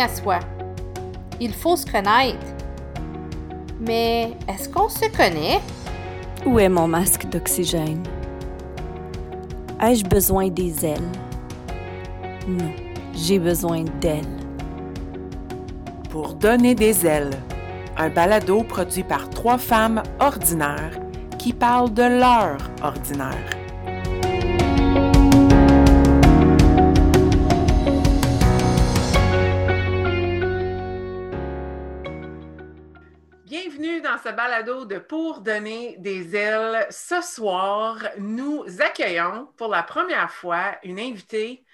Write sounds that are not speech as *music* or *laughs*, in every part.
à soi. Il faut se connaître. Mais est-ce qu'on se connaît? Où est mon masque d'oxygène? Ai-je besoin des ailes? Non, j'ai besoin d'elles. Pour donner des ailes, un balado produit par trois femmes ordinaires qui parlent de leur ordinaire. Balado de Pour donner des ailes. Ce soir, nous accueillons pour la première fois une invitée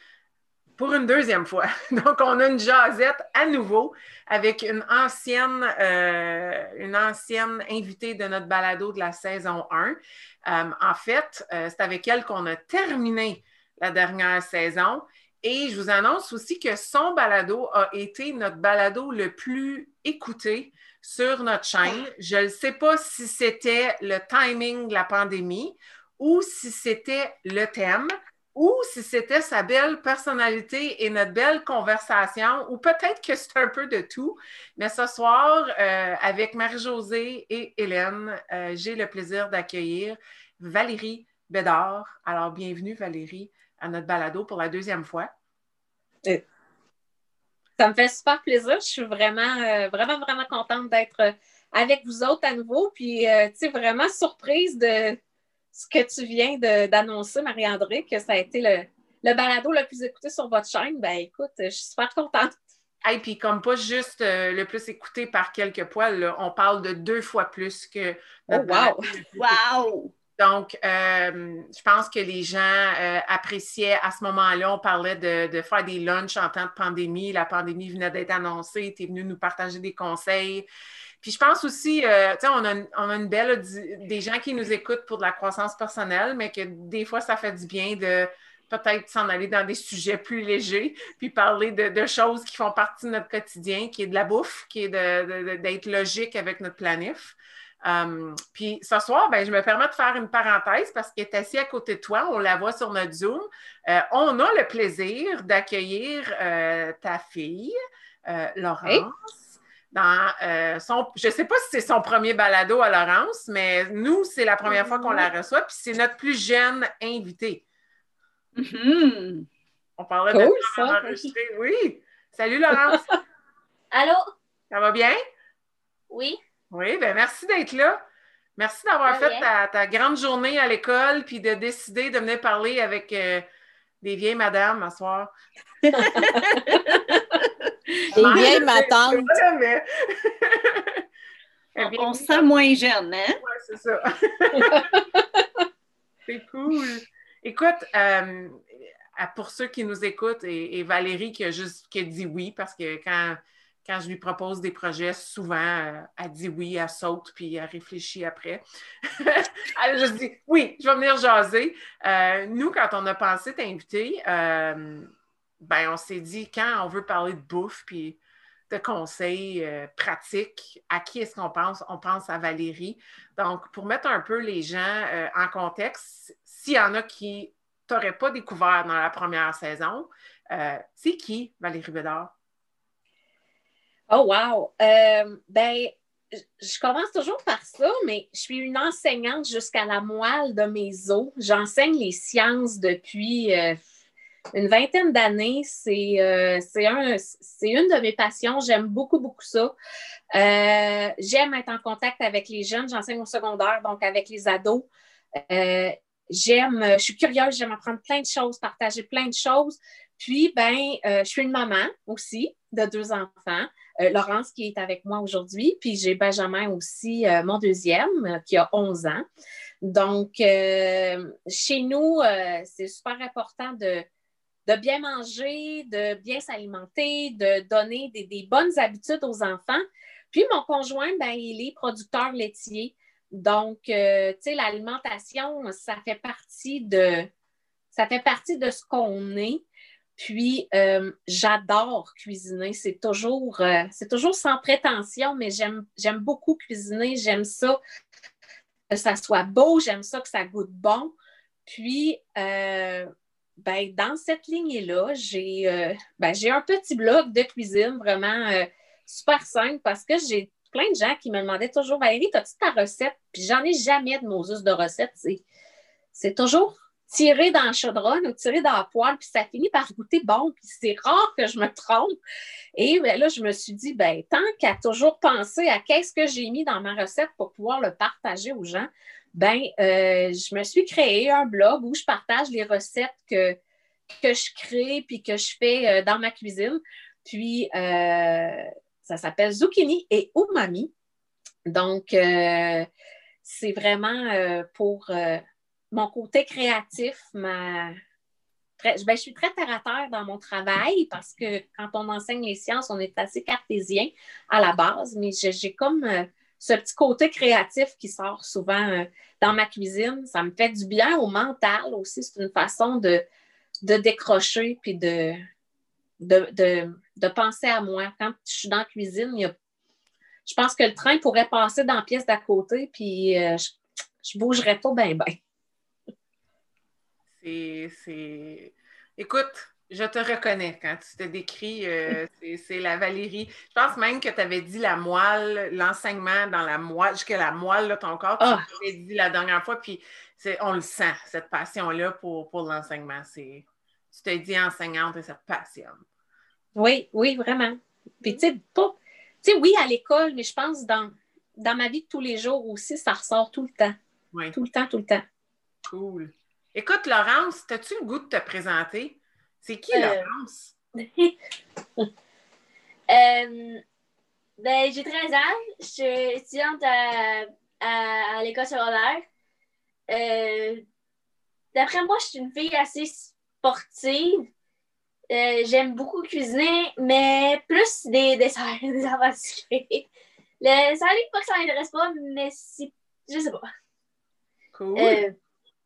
pour une deuxième fois. *laughs* Donc, on a une jasette à nouveau avec une ancienne, euh, une ancienne invitée de notre balado de la saison 1. Euh, en fait, euh, c'est avec elle qu'on a terminé la dernière saison. Et je vous annonce aussi que son balado a été notre balado le plus écouté sur notre chaîne. Je ne sais pas si c'était le timing de la pandémie ou si c'était le thème ou si c'était sa belle personnalité et notre belle conversation, ou peut-être que c'est un peu de tout. Mais ce soir, euh, avec Marie-Josée et Hélène, euh, j'ai le plaisir d'accueillir Valérie Bédard. Alors, bienvenue Valérie à notre balado pour la deuxième fois. Ça me fait super plaisir. Je suis vraiment, euh, vraiment, vraiment contente d'être avec vous autres à nouveau. Puis, tu sais, vraiment surprise de ce que tu viens d'annoncer, Marie-André, que ça a été le, le, balado le plus écouté sur votre chaîne, ben écoute, je suis super contente. Et puis comme pas juste euh, le plus écouté par quelques poils, on parle de deux fois plus que oh, wow! wow! Donc, euh, je pense que les gens euh, appréciaient à ce moment-là, on parlait de, de, faire des lunchs en temps de pandémie. La pandémie venait d'être annoncée, tu es venu nous partager des conseils. Puis je pense aussi, euh, tu sais, on, a, une belle, des gens qui nous écoutent pour de la croissance personnelle, mais que des fois, ça fait du bien de peut-être s'en aller dans des sujets plus légers, puis parler de, choses qui font partie de notre quotidien, qui est de la bouffe, qui est d'être logique avec notre planif. Um, puis ce soir, ben, je me permets de faire une parenthèse parce qu'elle est assise à côté de toi, on la voit sur notre Zoom. Euh, on a le plaisir d'accueillir euh, ta fille, Laurence dans euh, son. Je ne sais pas si c'est son premier balado à Laurence, mais nous, c'est la première fois qu'on la reçoit, puis c'est notre plus jeune invité. Mm-hmm. On parlait de ça. Oui. Salut Laurence. *laughs* Allô? Ça va bien? Oui. Oui, bien merci d'être là. Merci d'avoir fait ta, grande journée à l'école puis de décider de venir parler avec euh, des vieilles madames à soir. *laughs* Des vieilles matantes. *laughs* on, se sent moins jeune, hein? *laughs* Oui, c'est ça. c'est cool. Écoute, euh, pour ceux qui nous écoutent, et, Valérie qui a juste qui a dit oui, parce que quand, quand je lui propose des projets, souvent, euh, elle dit oui, elle saute, puis elle réfléchit après. *laughs* elle juste dit oui, je vais venir jaser. Euh, nous, quand on a pensé t'inviter, ben, on s'est dit, quand on veut parler de bouffe puis de conseils euh, pratiques, à qui est-ce qu'on pense? On pense à Valérie. Donc, pour mettre un peu les gens euh, en contexte, s'il y en a qui t'auraient pas découvert dans la première saison, euh, c'est qui Valérie Bédard? Oh, wow! ben, je commence toujours par ça, mais je suis une enseignante jusqu'à la moelle de mes os. J'enseigne les sciences depuis une vingtaine d'années. C'est euh, une de mes passions. J'aime beaucoup, beaucoup ça. Euh, j'aime être en contact avec les jeunes. J'enseigne au secondaire, donc avec les ados. Euh, j'aime, je suis curieuse, j'aime apprendre plein de choses, partager plein de choses. Puis, ben, je suis une maman aussi de deux enfants. Laurence qui est avec moi aujourd'hui. Puis j'ai Benjamin aussi, mon deuxième, qui a 11 ans. Donc, chez nous, c'est super important de, bien manger, de bien s'alimenter, de donner des, bonnes habitudes aux enfants. Puis mon conjoint, ben, il est producteur laitier. Donc, euh, tu sais, l'alimentation, ça fait partie de ça fait partie de ce qu'on est. Puis, euh, j'adore cuisiner. C'est toujours, euh, c'est toujours sans prétention, mais j'aime, j'aime beaucoup cuisiner. J'aime ça que ça soit beau. J'aime ça que ça goûte bon. Puis, ben, dans cette lignée-là, j'ai euh, ben, un petit blog de cuisine vraiment euh, super simple parce que j'ai plein de gens qui me demandaient toujours Valérie, as-tu ta recette? Puis j'en ai jamais de Moses de recette. C'est toujours tiré dans le chaudron ou tiré dans la poêle, puis ça finit par goûter bon, puis c'est rare que je me trompe. Et ben, là, je me suis dit, ben, tant qu'à toujours penser à qu'est-ce que j'ai mis dans ma recette pour pouvoir le partager aux gens, ben, euh, je me suis créé un blog où je partage les recettes que, que je crée puis que je fais euh, dans ma cuisine. Puis, euh, ça s'appelle Zucchini et Umami. Donc, c'est vraiment pour mon côté créatif, ma... Ben, je suis très terre à terre dans mon travail parce que quand on enseigne les sciences, on est assez cartésien à la base, mais j'ai comme euh, ce petit côté créatif qui sort souvent euh, dans ma cuisine. Ça me fait du bien au mental aussi. C'est une façon de, de décrocher puis de, de, penser à moi. Quand je suis dans la cuisine, je pense que le train pourrait passer dans la pièce d'à côté puis euh, je bougerais pas bien, bien. C'est. Écoute, je te reconnais quand tu te décris, euh, *laughs* c'est la Valérie. Je pense même que tu avais dit la moelle, l'enseignement dans la moelle, jusqu'à la moelle de ton corps. Tu ah! l'avais dit la dernière fois, puis on le sent, cette passion-là pour, pour l'enseignement. Tu t'es dit enseignante et ça te passionne. Oui, oui, vraiment. Puis, tu sais, pas. Tu sais, oui, à l'école, mais je pense dans, dans ma vie de tous les jours aussi, ça ressort tout le temps. Oui. Tout le temps, tout le temps. Cool. Écoute, Laurence, as-tu le goût de te présenter? C'est qui, euh, Laurence? *laughs* Euh, ben, j'ai 13 ans. Je suis étudiante à, l'école secondaire. Euh, d'après moi, je suis une fille assez sportive. J'aime beaucoup cuisiner, mais plus des desserts, *laughs* des aventures. Le salé, pas que ça m'intéresse pas, mais c'est. Je sais pas. Cool.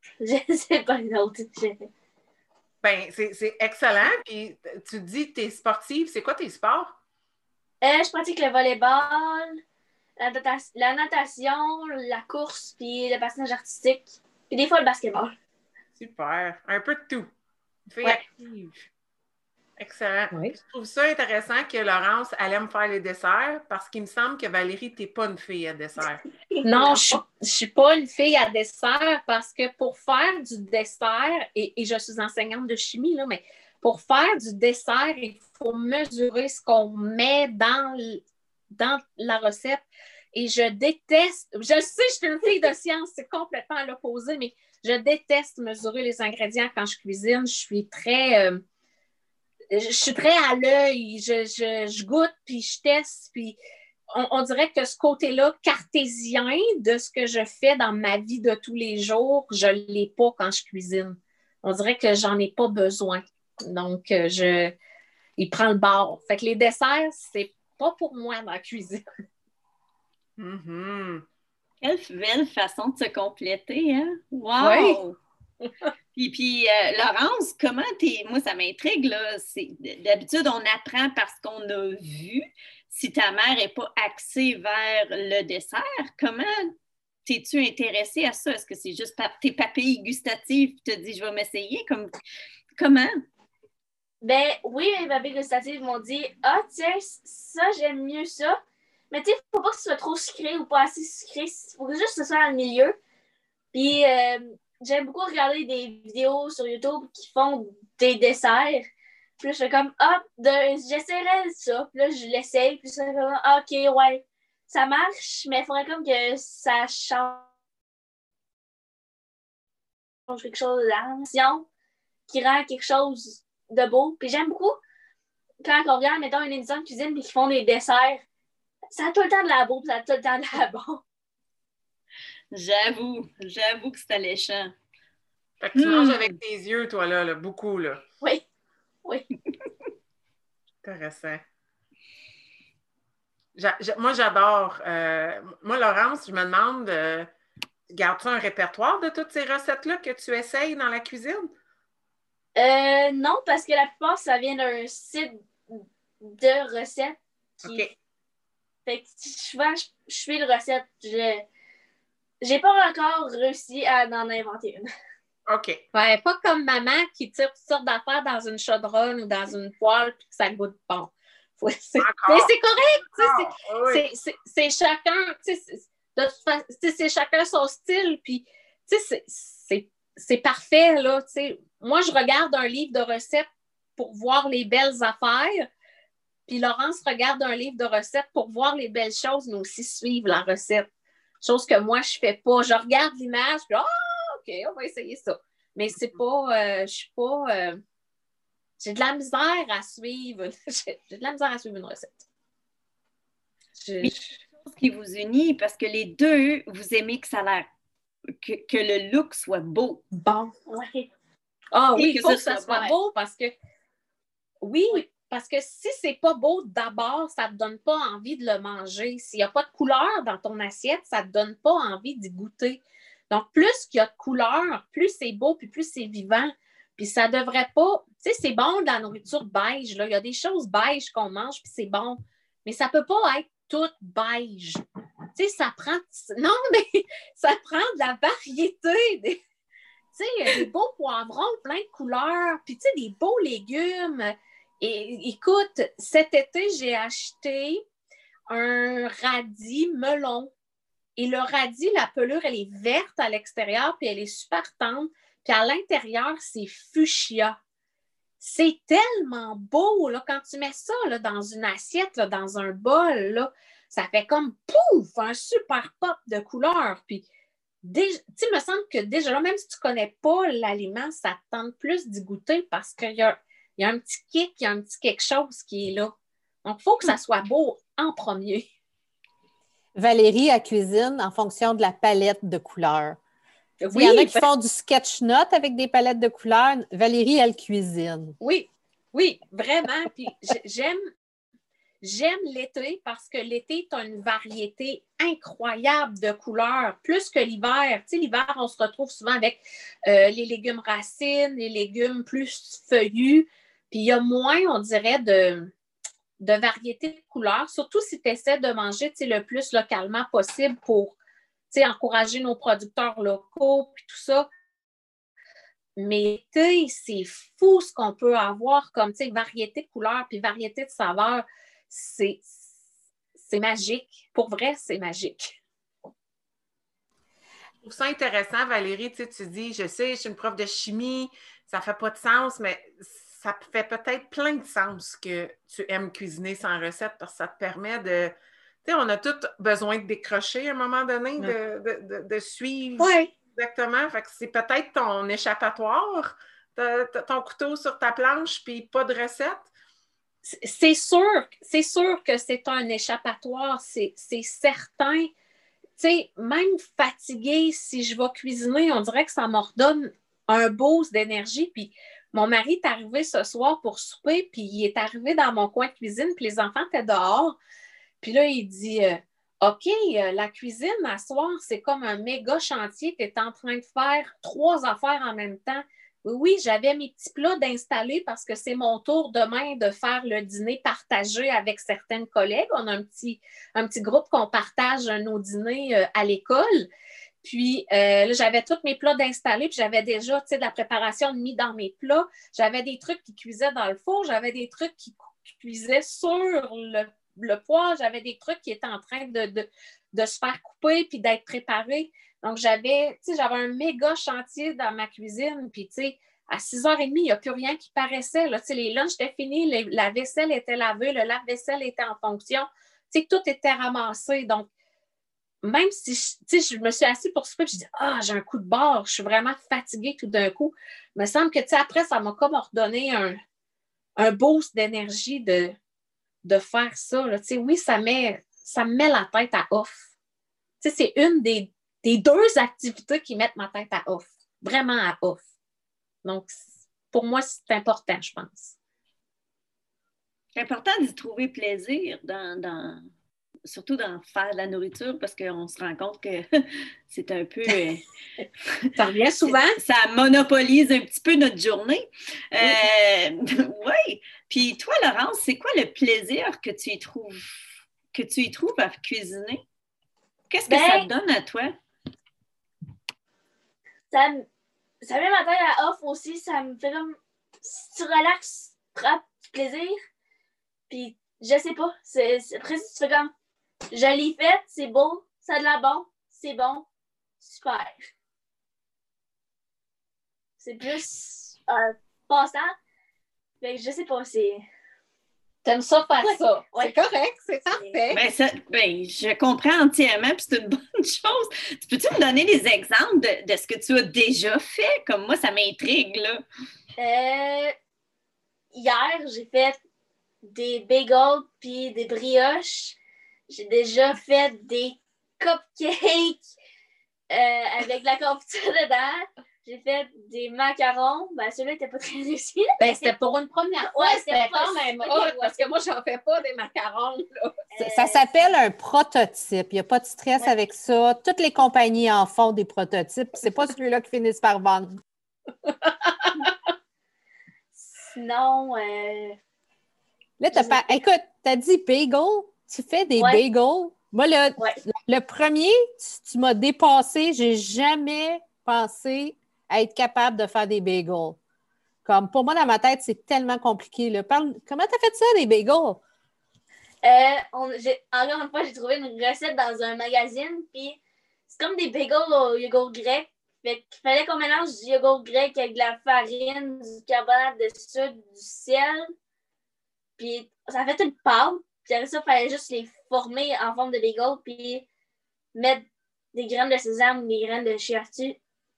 *laughs* Je sais pas autre. Ben, c'est excellent. Puis tu dis que tu es sportive. C'est quoi tes sports? Euh, je pratique le volleyball, la, la, natation, la course, puis le patinage artistique. Puis des fois le basketball. Super. Un peu de tout. Fais active. Excellent. Je trouve ça intéressant que Laurence allait me faire les desserts parce qu'il me semble que Valérie, tu n'es pas une fille à dessert. *laughs* Non, je ne suis pas une fille à dessert parce que pour faire du dessert, et, je suis enseignante de chimie, là, mais pour faire du dessert, il faut mesurer ce qu'on met dans, dans la recette. Et je déteste, je sais, je suis une fille de science, c'est complètement à l'opposé, mais je déteste mesurer les ingrédients quand je cuisine. Je suis très. Euh, je suis très à l'œil, je, goûte, puis je teste, puis on, dirait que ce côté-là cartésien de ce que je fais dans ma vie de tous les jours, je ne l'ai pas quand je cuisine. On dirait que j'en ai pas besoin. Donc, euh, je, il prend le bord. Fait que les desserts, c'est pas pour moi dans la cuisine. Mm-hmm. Quelle belle façon de se compléter, hein? Wow! Puis, puis euh, Laurence, comment t'es. Moi, ça m'intrigue, là. D'habitude, on apprend parce qu'on a vu. Si ta mère n'est pas axée vers le dessert, comment t'es-tu intéressée à ça? Est-ce que c'est juste par tes papilles gustatives qui te dit je vais m'essayer? Comme... Comment? Ben oui, mes papilles gustatives m'ont dit Ah, tiens, ça, j'aime mieux ça. Mais tu sais, faut pas que ce soit trop sucré ou pas assez sucré. Il faut juste que ce soit dans milieu. Puis, euh, j'aime beaucoup regarder des vidéos sur YouTube qui font des desserts. Puis là, je fais comme, ah, j'essaierai ça. Puis là, je l'essaye. Puis ça comme, ah, ok, ouais, ça marche, mais il faudrait comme que ça change quelque chose de qui rend quelque chose de beau. Puis j'aime beaucoup quand on regarde, mettons, une émission de cuisine puis qu'ils font des desserts. Ça a tout le temps de la beau, ça a tout le temps de la *laughs* bon. J'avoue, j'avoue que c'est alléchant. Fait que tu manges hmm. avec tes yeux, toi, là, beaucoup, là. Oui, oui. Intéressant. moi, j'adore. Euh, moi, Laurence, je me demande, euh, gardes-tu un répertoire de toutes ces recettes-là que tu essayes dans la cuisine? Euh, non, parce que la plupart, ça vient d'un site de recettes. OK. Fait que souvent, je, je fais le recette. Je j'ai pas encore réussi à en inventer une. OK. Ouais, pas comme maman qui tire toutes sortes d'affaires dans une chaudronne ou dans une poêle puis que ça goûte bon. *laughs* Mais c'est correct. C'est chacun. C'est chacun son style. Puis, c'est parfait. Là, Moi, je regarde un livre de recettes pour voir les belles affaires. Puis Laurence regarde un livre de recettes pour voir les belles choses, mais aussi suivre la recette. Chose que moi, je ne fais pas. Je regarde l'image, puis ah, OK, on va essayer ça. Mais c'est pas, euh, je suis pas, euh, j'ai de la misère à suivre, *laughs* j'ai de la misère à suivre une recette. Je, chose qui vous unit parce que les deux, vous aimez que ça a que, que, le look soit beau. Bon, oui. Ah oui, il faut que ça soit beau parce que, oui, parce que si c'est pas beau d'abord, ça te donne pas envie de le manger. S'il n'y a pas de couleur dans ton assiette, ça te donne pas envie d'y goûter. Donc, plus qu'il y a de couleurs, plus c'est beau, puis plus c'est vivant. Puis ça devrait pas. Tu sais, c'est bon de la nourriture beige. Là. Il y a des choses beige qu'on mange, puis c'est bon. Mais ça peut pas être tout beige. Tu sais, ça prend. Non, *laughs* mais ça prend de la variété. Tu sais, des beaux poivrons, plein de couleurs, puis tu sais, des beaux légumes. Et écoute, cet été, j'ai acheté un radis melon. Et le radis, la pelure, elle est verte à l'extérieur, puis elle est super tendre. Puis à l'intérieur, c'est fuchsia. C'est tellement beau, quand tu mets ça dans une assiette, dans un bol, ça fait comme pouf, un super pop de couleurs. Puis, tu me semble que déjà là, même si tu ne connais pas l'aliment, ça te tente plus d'y goûter parce qu'il y a, y a un petit kick, il y a un petit quelque chose qui est là. Donc, il faut que ça soit beau en premier. Valérie, à cuisine en fonction de la palette de couleurs. Il y en a qui font du sketch note avec des palettes de couleurs. Valérie, elle cuisine. Oui, oui, vraiment. Puis j'aime, j'aime l'été parce que l'été, tu as une variété incroyable de couleurs, plus que l'hiver. Tu sais, l'hiver, on se retrouve souvent avec euh, les légumes racines, les légumes plus feuillus. Puis il y a moins, on dirait, de, variété de couleurs, surtout si tu essaies de manger le plus localement possible pour encourager nos producteurs locaux, puis tout ça. Mais c'est fou ce qu'on peut avoir comme variété de couleurs puis variété de saveurs. C'est magique. Pour vrai, c'est magique. Je trouve ça intéressant, Valérie. Tu, tu dis, je sais, je suis une prof de chimie, ça ne fait pas de sens, mais ça fait peut-être plein de sens que tu aimes cuisiner sans recette parce que ça te permet de, on a tous besoin de décrocher à un moment donné, de, suivre. Oui. Exactement. Fait que c'est peut-être ton échappatoire, ton couteau sur ta planche, puis pas de recette. C'est sûr, c'est sûr que c'est un échappatoire, c'est certain. Tu même fatiguée, si je vais cuisiner, on dirait que ça m'ordonne un boost d'énergie. Puis mon mari est arrivé ce soir pour souper, puis il est arrivé dans mon coin de cuisine, puis les enfants étaient dehors. Puis là, il dit euh, OK, euh, la cuisine à soir, c'est comme un méga chantier. Tu es en train de faire trois affaires en même temps. Oui, j'avais mes petits plats d'installer parce que c'est mon tour demain de faire le dîner partagé avec certaines collègues. On a un petit, un petit groupe qu'on partage nos dîners euh, à l'école. Puis là, j'avais tous mes plats d'installer, puis j'avais déjà de la préparation mis dans mes plats. J'avais des trucs qui cuisaient dans le four, j'avais des trucs qui cuisaient sur le le poids, j'avais des trucs qui étaient en train de, se faire couper puis d'être préparés. Donc, j'avais, j'avais un méga chantier dans ma cuisine. Puis, tu sais, à 6h30, il n'y a plus rien qui paraissait. Là. les lunchs étaient finis, la vaisselle était lavée, le lave-vaisselle était en fonction. Tout était ramassé. Même si je, je me suis assise pour souper, je dis Ah, j'ai un coup de barre, je suis vraiment fatiguée tout d'un coup. Il me semble que après, ça m'a comme ordonné un, un boost d'énergie de de faire ça. Là. Oui, ça, met, ça me met la tête à off. C'est une des, deux activités qui mettent ma tête à off, vraiment à off. Donc, pour moi, c'est important, je pense. C'est important d'y trouver plaisir dans, surtout dans faire de la nourriture parce qu'on se rend compte que *laughs* c'est un peu. *laughs* Euh, ça revient *laughs* souvent. Ça monopolise un petit peu notre journée. oui. Euh, Puis toi, Laurence, c'est quoi le plaisir que tu y trouves, que tu y trouves à cuisiner? Qu'est-ce que ça te ben, donne à toi? Ça, ça met ma tête à off aussi. Ça me fait comme. Si tu relaxes, tu prends du plaisir. Puis, je sais pas. C'est, après, tu fais comme. Je l'ai fait, c'est beau, ça a de la bon, c'est bon, super. C'est plus un passant. Mais je sais pas, c'est. T'aimes ça faire ça. C'est correct, c'est parfait. Ben, ben, je comprends entièrement, puis c'est une *laughs* bonne chose. Tu peux-tu me donner des exemples de, ce que tu as déjà fait? Comme moi, ça m'intrigue, là. Euh, hier, j'ai fait des bagels puis des brioches. J'ai déjà fait des cupcakes euh, avec la confiture dedans. J'ai fait des macarons. Ben, celui-là n'était pas très *laughs* réussi. Ben, c'était pour une première fois. Ouais, c'était quand même parce que moi, j'en fais pas des macarons. Ça, s'appelle un prototype. Il n'y a pas de stress avec ça. Toutes les compagnies en font des prototypes. C'est pas celui-là qui finissent par vendre. Sinon. Euh... Là, as pas... écoute, tu as dit bagel? Tu fais des bagels? Moi, le, le premier, tu, tu m'as dépassé. J'ai jamais pensé à être capable de faire des bagels. Comme pour moi, dans ma tête, c'est tellement compliqué. Parle, comment tu as fait ça, des bagels? Euh, encore une fois, j'ai trouvé une recette dans un magazine, puis c'est comme des bagels au yogourt grec. Fait qu'il fallait qu'on mélange du yogourt grec avec de la farine, du carbonate de sucre, du sel. Puis ça fait une pâte. Puis après ça, il fallait juste les former en forme de bagel, puis mettre des graines de sésame ou des graines de chia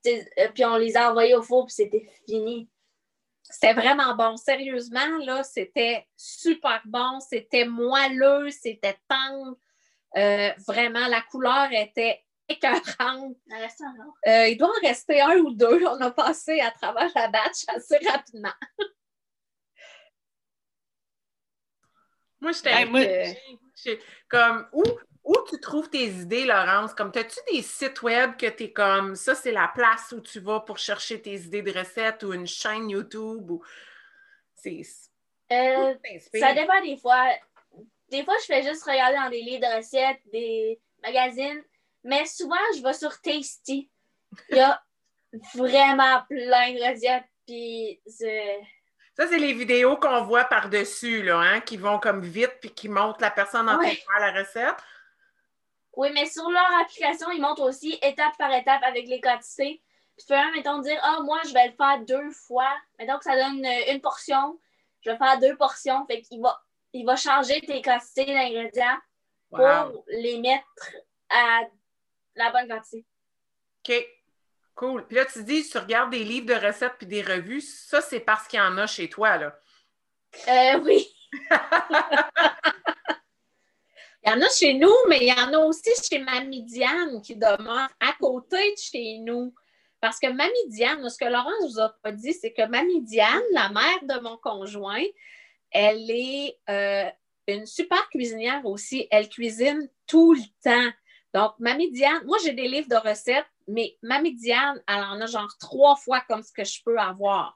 euh, puis on les a envoyés au four, puis c'était fini. C'était vraiment bon. Sérieusement, là, c'était super bon. C'était moelleux, c'était tendre. Euh, vraiment, la couleur était écœurante. Euh, il doit en rester un ou deux. On a passé à travers la batch assez rapidement. Moi, j'étais comme où où tu trouves tes idées, Laurence? Comme, as-tu des sites web que tu es comme, ça, c'est la place où tu vas pour chercher tes idées de recettes ou une chaîne YouTube? Ou... C'est... Euh, ça dépend des fois. Des fois, je fais juste regarder dans des livres de recettes, des magazines, mais souvent, je vais sur Tasty. Il y a *laughs* vraiment plein de recettes, puis Ça, c'est les vidéos qu'on voit par-dessus, là, hein, qui vont comme vite, puis qui montrent la personne en train de faire la recette. Oui, mais sur leur application, ils montrent aussi étape par étape avec les quantités. tu peux même, mettons, dire Ah, moi, je vais le faire deux fois. Mettons que ça donne une, portion. Je vais faire deux portions. Fait qu'il va, il va changer tes quantités d'ingrédients pour les mettre à la bonne quantité. OK. Cool. Puis là, tu dis, tu regardes des livres de recettes puis des revues. Ça, c'est parce qu'il y en a chez toi, là. Euh, oui. Il y en a chez nous, mais il y en a aussi chez Mamie Diane qui demeure à côté de chez nous. Parce que Mamie Diane, ce que Laurence vous a pas dit, c'est que Mamie Diane, la mère de mon conjoint, elle est euh, une super cuisinière aussi. Elle cuisine tout le temps. Donc, Mamie Diane, moi, j'ai des livres de recettes, mais Mamie Diane, elle en a genre trois fois comme ce que je peux avoir.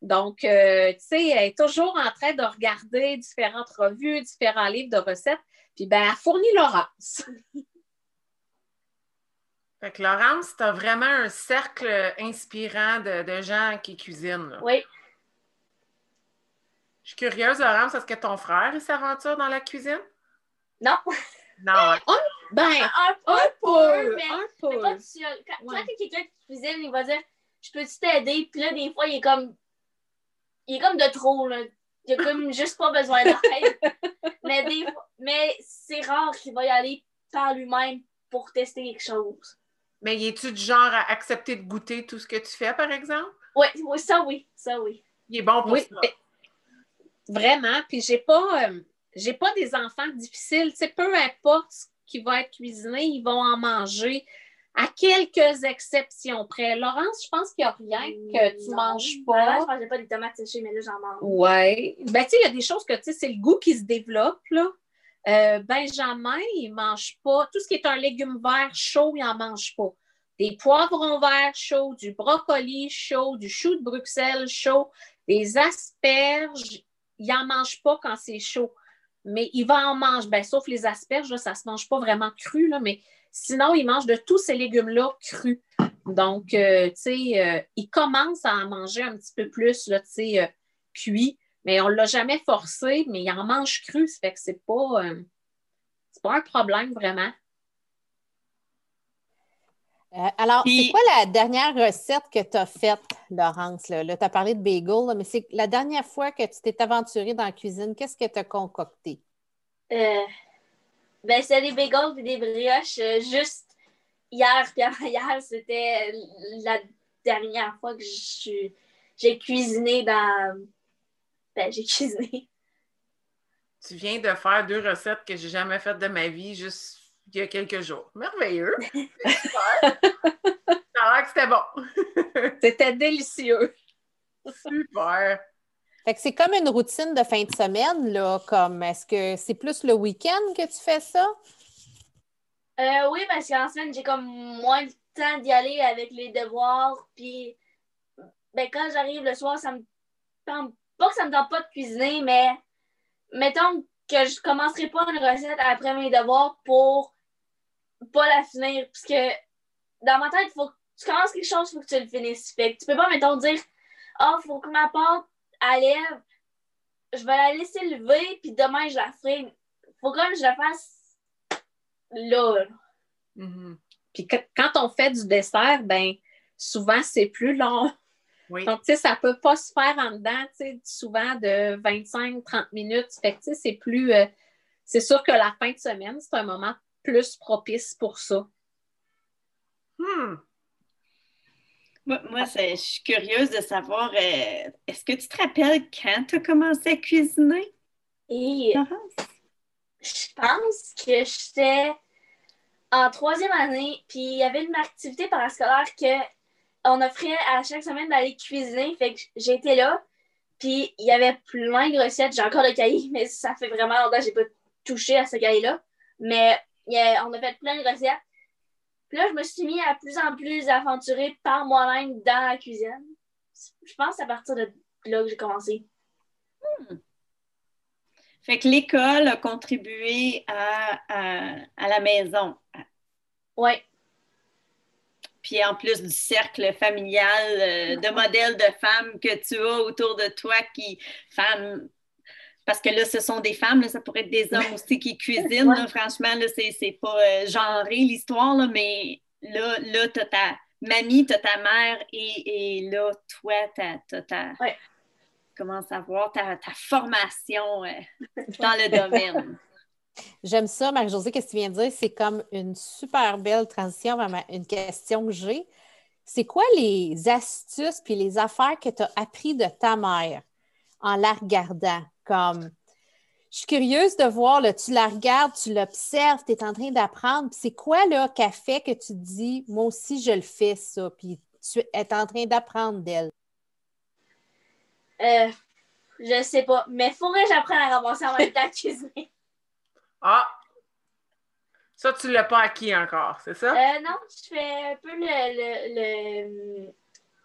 Donc, euh, tu sais, elle est toujours en train de regarder différentes revues, différents livres de recettes. Puis, ben, elle fournit Laurence. *laughs* fait que Laurence, tu as vraiment un cercle inspirant de, gens qui cuisinent. Oui. Je suis curieuse, Laurence, est-ce que ton frère s'aventure dans la cuisine? Non. *laughs* Non. Hein? ben, un, peu, mais, un peu. quand, tu as quelqu'un qui cuisine, il va dire Je peux-tu t'aider? Puis là, des fois, il est comme. Il est comme de trop, là. Il a comme *laughs* juste pas besoin d'aide. mais mais c'est rare qu'il va y aller par lui-même pour tester quelque chose. Mais es-tu du genre à accepter de goûter tout ce que tu fais, par exemple? Oui, oui ça oui, ça oui. Il est bon pour ça. Vraiment, puis j'ai pas euh, j'ai pas des enfants difficiles, sais, peu importe ce qui va être cuisiné, ils vont en manger à quelques exceptions près. Laurence, je pense qu'il n'y a rien que tu ne manges pas. Je mangeais pas des tomates séchées, mais là, j'en mange. Oui. Ben, tu sais, il y a des choses que, tu sais, c'est le goût qui se développe, là. Euh, Benjamin, il ne mange pas. Tout ce qui est un légume vert chaud, il n'en mange pas. Des poivrons verts chauds, du brocoli chaud, du chou de Bruxelles chaud, des asperges, il n'en mange pas quand c'est chaud. Mais il va en manger, ben, sauf les asperges, ça ne se mange pas vraiment cru, mais Sinon, il mange de tous ces légumes-là crus. Donc, euh, tu sais, euh, il commence à en manger un petit peu plus, tu sais, euh, cuit, mais on ne l'a jamais forcé, mais il en mange cru, ça fait que c'est pas, pas un problème vraiment. Alors, c'est quoi la dernière recette que tu as faite, Laurence? Là, tu as parlé de bagel, mais c'est la dernière fois que tu t'es aventurée dans la cuisine, qu'est-ce que tu as concocté? ben, c'est des bagels et des brioches juste hier *laughs* puis avant-hier, c'était la dernière fois que j'ai cuisiné dans. Ben, j'ai *laughs* cuisiné. Tu viens de faire deux recettes que j'ai jamais faites de ma vie juste il y a quelques jours. Merveilleux! Super! *laughs* Ça a l'air que c'était bon. *laughs* c'était délicieux. Super! Fait que c'est comme une routine de fin de semaine, là, comme est-ce que c'est plus le week-end que tu fais ça? Euh, oui, parce qu'en semaine, j'ai comme moins de temps d'y aller avec les devoirs. Puis, ben, quand j'arrive le soir, ça me tente pas que ça me tente pas de cuisiner, mais mettons que je commencerai pas une recette après mes devoirs pour pas la finir. Parce que dans ma tête, il faut que tu commences quelque chose, il faut que tu le finisses. Fait que tu peux pas, mettons, dire Ah, oh, faut que ma pâte à lèvres, je vais la laisser lever, puis demain, je la ferai. Faut quand je la fasse là. Mm-hmm. Puis quand on fait du dessert, ben souvent c'est plus long. Donc, tu sais, ça peut pas se faire en dedans, tu sais, souvent de 25-30 minutes. Fait que, tu sais, c'est plus. Euh, c'est sûr que la fin de semaine, c'est un moment plus propice pour ça. Hmm. Moi, je suis curieuse de savoir, euh, est-ce que tu te rappelles quand tu as commencé à cuisiner? Et je pense que j'étais en troisième année, puis il y avait une activité parascolaire que on offrait à chaque semaine d'aller cuisiner. Fait que j'étais là, puis il y avait plein de recettes. J'ai encore le cahier, *laughs* mais ça fait vraiment longtemps que j'ai pas touché à ce cahier-là. Mais on a fait plein de recettes. Puis là, je me suis mis à plus en plus aventurer par moi-même dans la cuisine. Je pense à partir de là que j'ai commencé. Hmm. Fait que l'école a contribué à, la maison. Oui. Puis en plus du cercle familial euh, de modèles de femmes que tu as autour de toi qui, femmes, parce que là, ce sont des femmes, ça pourrait être des hommes aussi qui cuisinent. franchement, là, c'est, pas euh, genré l'histoire, mais là, là tu as ta mamie, tu as ta mère et, là, toi, tu as ta, commence à voir ta, formation euh, *laughs* dans le domaine. J'aime ça, Marie-Josée, qu'est-ce que tu viens de dire? C'est comme une super belle transition vers une question que j'ai. C'est quoi les astuces puis les affaires que tu as appris de ta mère? En la regardant? Comme, je suis curieuse de voir, là, tu la regardes, tu l'observes, tu es en train d'apprendre. C'est quoi là qu'a fait que tu dis, moi aussi, je le fais ça, puis tu es en train d'apprendre d'elle? Euh, je sais pas. Mais faudrait que j'apprenne à ramasser en même temps à cuisiner. *laughs* Ah! Ça, tu l'as pas acquis encore, c'est ça? Euh, non, je fais un peu le, le, le,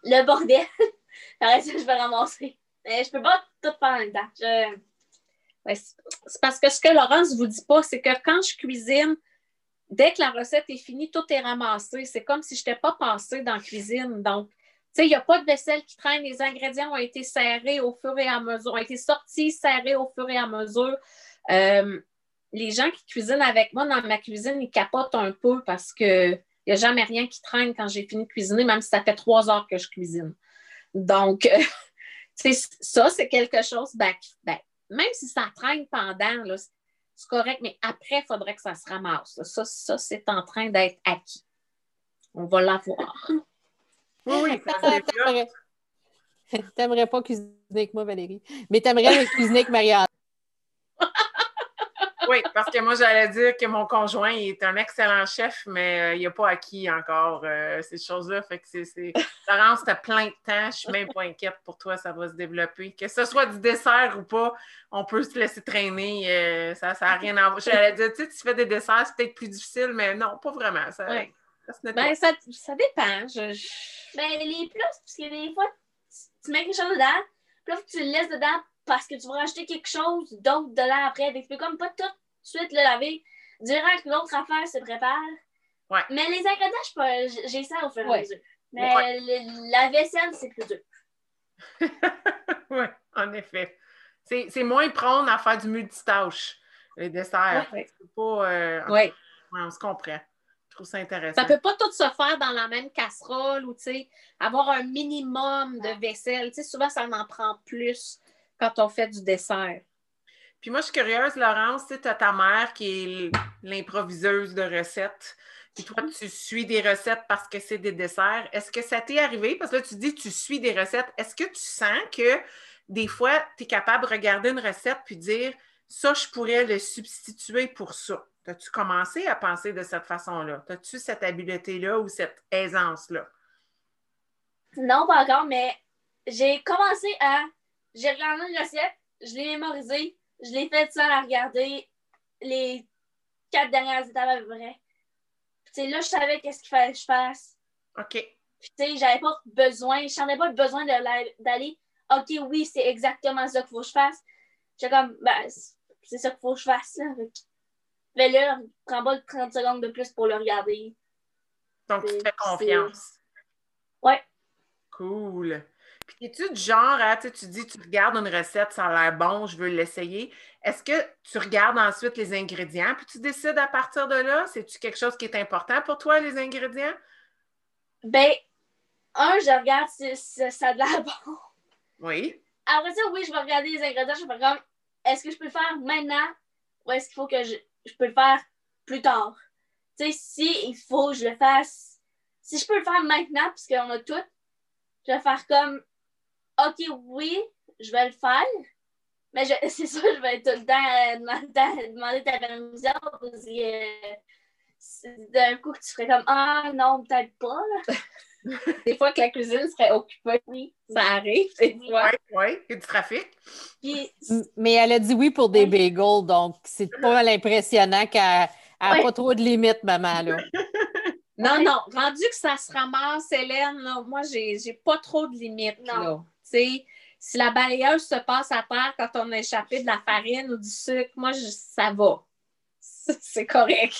le bordel. *laughs* Après ça, je vais ramasser. Mais je peux pas tout faire c'est parce que ce que Laurence vous dit pas, c'est que quand je cuisine, dès que la recette est finie, tout est ramassé. C'est comme si je n'étais pas passée dans la cuisine. Donc, il n'y a pas de vaisselle qui traîne. Les ingrédients ont été serrés au fur et à mesure, ont été sortis, serrés au fur et à mesure. Euh, les gens qui cuisinent avec moi dans ma cuisine, ils capotent un peu parce qu'il n'y a jamais rien qui traîne quand j'ai fini de cuisiner, même si ça fait trois heures que je cuisine. Donc, *laughs* ça, c'est quelque chose, ben, ben, même si ça traîne pendant, c'est correct, mais après, il faudrait que ça se ramasse. Ça, ça c'est en train d'être acquis. On va l'avoir. *laughs* Oui, oui, *laughs* T'aimerais pas cuisiner avec moi, Valérie. Mais t'aimerais cuisiner avec Marianne. Oui, parce que moi, j'allais dire que mon conjoint est un excellent chef, mais euh, il n'a pas acquis encore euh, ces choses-là. Fait que c'est. Laurence, tu as plein de temps. Je suis même pas inquiète pour toi, ça va se développer. Que ce soit du dessert ou pas, on peut se laisser traîner. Euh, ça n'a rien à voir. J'allais dire, tu sais, tu fais des desserts, c'est peut-être plus difficile, mais non, pas vraiment. Ça, ben, ça, ça, dépend. Je, Ben, les plus, parce que des fois, tu mets quelque chose dedans, puis là, tu le laisses dedans parce que tu vas rajouter quelque chose d'autre dedans après. tu peux comme pas tout de suite le laver. Direct, l'autre affaire se prépare. Ouais. Mais les ingrédients, j'ai ça au fur et à mesure. Mais la vaisselle, c'est plus dur. *laughs* oui, en effet. C'est moins prône à faire du multitâche, les desserts. Pas, euh, oui. on se comprend. Je trouve ça intéressant. Ça peut pas tout se faire dans la même casserole ou avoir un minimum de vaisselle. sais, souvent, ça en prend plus quand on fait du dessert. Puis moi, je suis curieuse, Laurence, tu as ta mère qui est l'improviseuse de recettes. Puis toi, tu suis des recettes parce que c'est des desserts. Est-ce que ça t'est arrivé? Parce que là, tu dis tu suis des recettes. Est-ce que tu sens que des fois, tu es capable de regarder une recette puis dire ça, je pourrais le substituer pour ça? As-tu commencé à penser de cette façon-là? As-tu cette habileté-là ou cette aisance-là? Non, pas encore, mais j'ai commencé à. J'ai regardé une recette, je l'ai mémorisée, je l'ai fait sans la regarder les quatre dernières étapes à peu près. Puis là, je savais qu'est-ce qu'il fallait que je fasse. OK. Puis tu sais, j'avais pas besoin, je n'avais pas besoin d'aller, OK, oui, c'est exactement ça qu'il faut que je fasse. J'étais comme, ben, c'est ça qu'il faut que je fasse. Là. Mais là, prends pas 30 secondes de plus pour le regarder. Donc, tu fais confiance. Ouais. Cool. Puis, es-tu du genre, hein, tu dis, tu regardes une recette, ça a l'air bon, je veux l'essayer. Est-ce que tu regardes ensuite les ingrédients, puis tu décides à partir de là? C'est-tu quelque chose qui est important pour toi, les ingrédients? Ben, un, je regarde si, ça a de l'air *laughs* bon. Oui. Après ça, oui, je vais regarder les ingrédients. Je vais comme, est-ce que je peux le faire maintenant ou est-ce qu'il faut que je, je peux le faire plus tard? Tu sais, si il faut que je le fasse, si je peux le faire maintenant, puisqu'on a tout, je vais faire comme OK, oui, je vais le faire. Mais *laughs* c'est ça, je vais tout le temps euh, *laughs* demander, ta permission parce que euh, d'un coup, tu ferais comme Ah non, peut-être pas. *laughs* des fois que la cuisine serait occupée. Oui. Ça arrive, des fois. Oui, oui, il y a du trafic. Mais elle a dit oui pour des bagels, donc c'est pas l'impressionnant qu'elle n'a pas trop de limites, maman. Là. Non, non, rendu que ça se ramasse, Hélène, moi, j'ai pas trop de limites. Non. Si la balayeuse se passe à terre quand on a échappé de la farine ou du sucre, moi, ça va. *laughs* C'est correct.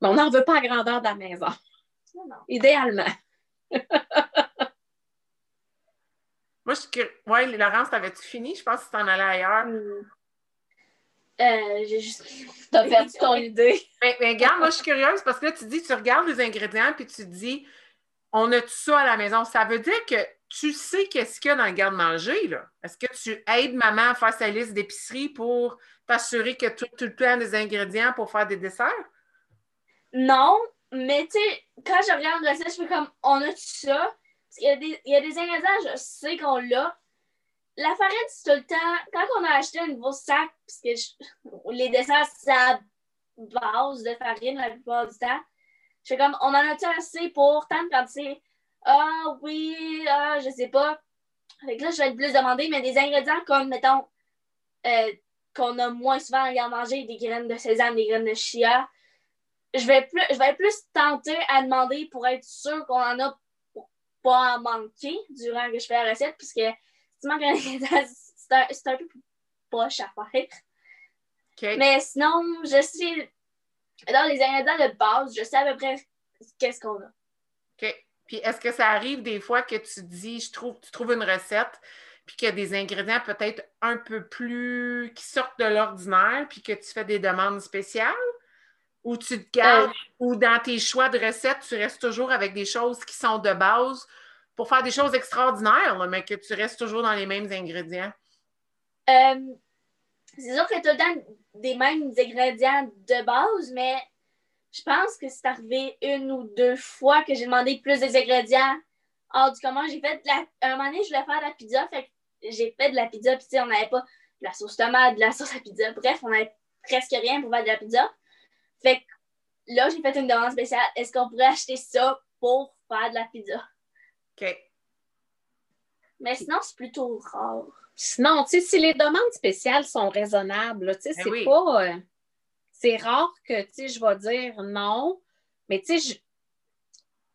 Mais on n'en veut pas à grandeur de la maison. Non, Idéalement. *laughs* moi, je suis Ouais, Laurence, t'avais-tu fini? Je pense que tu t'en allais ailleurs. Mm. Euh, j'ai juste. T'as perdu ton *laughs* idée. Mais, mais regarde, moi, je suis curieuse parce que là, tu dis, tu regardes les ingrédients puis tu dis, on a tout ça à la maison. Ça veut dire que tu sais qu'est-ce qu'il y a dans le garde-manger, là? Est-ce que tu aides maman à faire sa liste d'épicerie pour t'assurer que tu as tout le temps des ingrédients pour faire des desserts? Non, mais tu sais, quand je regarde la recette, je fais comme, on a tout ça? Parce qu'il y, a des, il y a des ingrédients, je sais qu'on l'a, la farine, c'est tout le temps. Quand on a acheté un nouveau sac, parce que les desserts, c'est à base de farine la plupart du temps, je fais comme, on en a-tu assez pour tant de quantité? Ah oui, ah, je sais pas. Fait que là, je vais être plus demander, mais des ingrédients comme, mettons, euh, qu'on a moins souvent à manger, des graines de sésame, des graines de chia, je vais plus, je vais plus tenter à demander pour être sûr qu'on en a pour pas en manquer durant que je fais la recette, puisque tu manques un *laughs* c'est un, un, peu poche à faire. Mais sinon, je sais, dans les ingrédients de base, je sais à peu près qu'est-ce qu'on a. OK. Puis est-ce que ça arrive des fois que tu dis, je trouve, tu trouves une recette, puis qu'il y a des ingrédients peut-être un peu plus qui sortent de l'ordinaire, puis que tu fais des demandes spéciales? Ou tu te gardes, euh. ou dans tes choix de recettes, tu restes toujours avec des choses qui sont de base pour faire des choses extraordinaires, mais que tu restes toujours dans les mêmes ingrédients? Euh, c'est sûr que tu as des mêmes ingrédients de base, mais je pense que c'est arrivé une ou deux fois que j'ai demandé plus des ingrédients hors du commun. J'ai fait de la... Un moment donné, je voulais faire de la pizza, fait j'ai fait de la pizza, puis on n'avait pas de la sauce tomate, de la sauce à pizza. Bref, on n'avait presque rien pour faire de la pizza. Fait que là, j'ai fait une demande spéciale. Est-ce qu'on pourrait acheter ça pour faire de la pizza? OK. Mais sinon, c'est plutôt rare. Sinon, tu sais, si les demandes spéciales sont raisonnables, tu sais, ben c'est pas. Euh, c'est rare que, tu sais, je vais dire non, mais tu sais,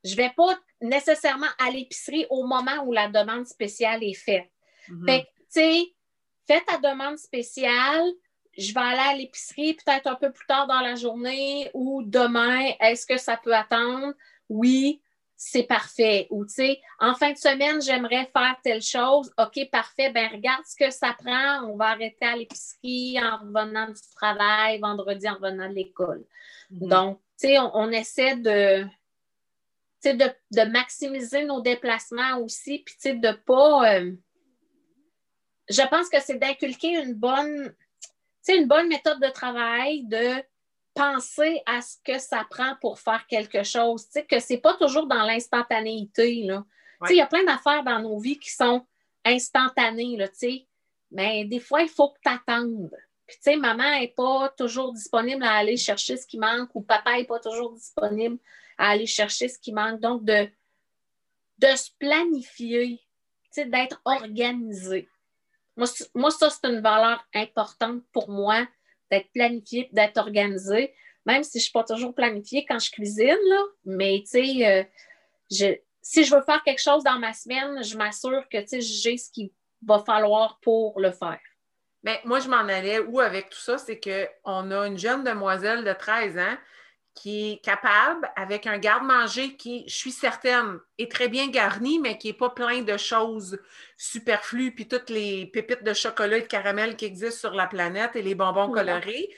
je, je vais pas nécessairement à l'épicerie au moment où la demande spéciale est faite. Mm-hmm. Fait que, tu sais, fais ta demande spéciale, je vais aller à l'épicerie peut-être un peu plus tard dans la journée ou demain, est-ce que ça peut attendre? Oui, c'est parfait. Ou, tu sais, en fin de semaine, j'aimerais faire telle chose. OK, parfait. Ben, regarde ce que ça prend. On va arrêter à l'épicerie en revenant du travail, vendredi en revenant de l'école. Mhm. Donc, tu sais, on, essaie de, de, de, maximiser nos déplacements aussi, puis, tu sais, de pas. Euh, je pense que c'est d'inculquer une bonne, une bonne méthode de travail, de penser à ce que ça prend pour faire quelque chose. Tu sais, que c'est pas toujours dans l'instantanéité. Là. Il y a plein d'affaires dans nos vies qui sont instantanées, là, mais des fois, il faut que tu attendes. Puis, tu sais, maman n'est pas toujours disponible à aller chercher ce qui manque ou papa n'est pas toujours disponible à aller chercher ce qui manque. Donc, de, de se planifier, d'être organisé. Moi, moi ça, c'est une valeur importante pour moi d'être planifié, d'être organisé, même si je ne suis pas toujours planifiée quand je cuisine, là, mais tu sais, euh, si je veux faire quelque chose dans ma semaine, je m'assure que j'ai ce qu'il va falloir pour le faire. Mais moi, je m'en allais où avec tout ça, c'est qu'on a une jeune demoiselle de 13 ans qui est capable, avec un garde-manger qui, je suis certaine, est très bien garni, mais qui n'est pas plein de choses superflues, puis toutes les pépites de chocolat et de caramel qui existent sur la planète et les bonbons colorés,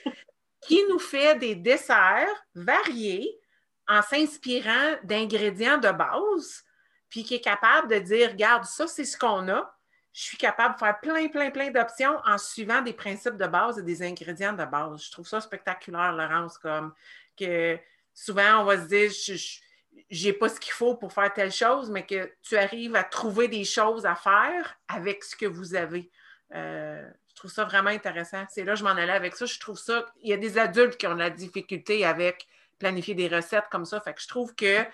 qui nous fait des desserts variés en s'inspirant d'ingrédients de base, puis qui est capable de dire, regarde, ça, c'est ce qu'on a. Je suis capable de faire plein, plein, plein d'options en suivant des principes de base et des ingrédients de base. Je trouve ça spectaculaire, Laurence, comme que souvent, on va se dire, je n'ai pas ce qu'il faut pour faire telle chose, mais que tu arrives à trouver des choses à faire avec ce que vous avez. Euh, je trouve ça vraiment intéressant. C'est là je m'en allais avec ça. Je trouve ça. Il y a des adultes qui ont de la difficulté avec planifier des recettes comme ça. Fait que je trouve que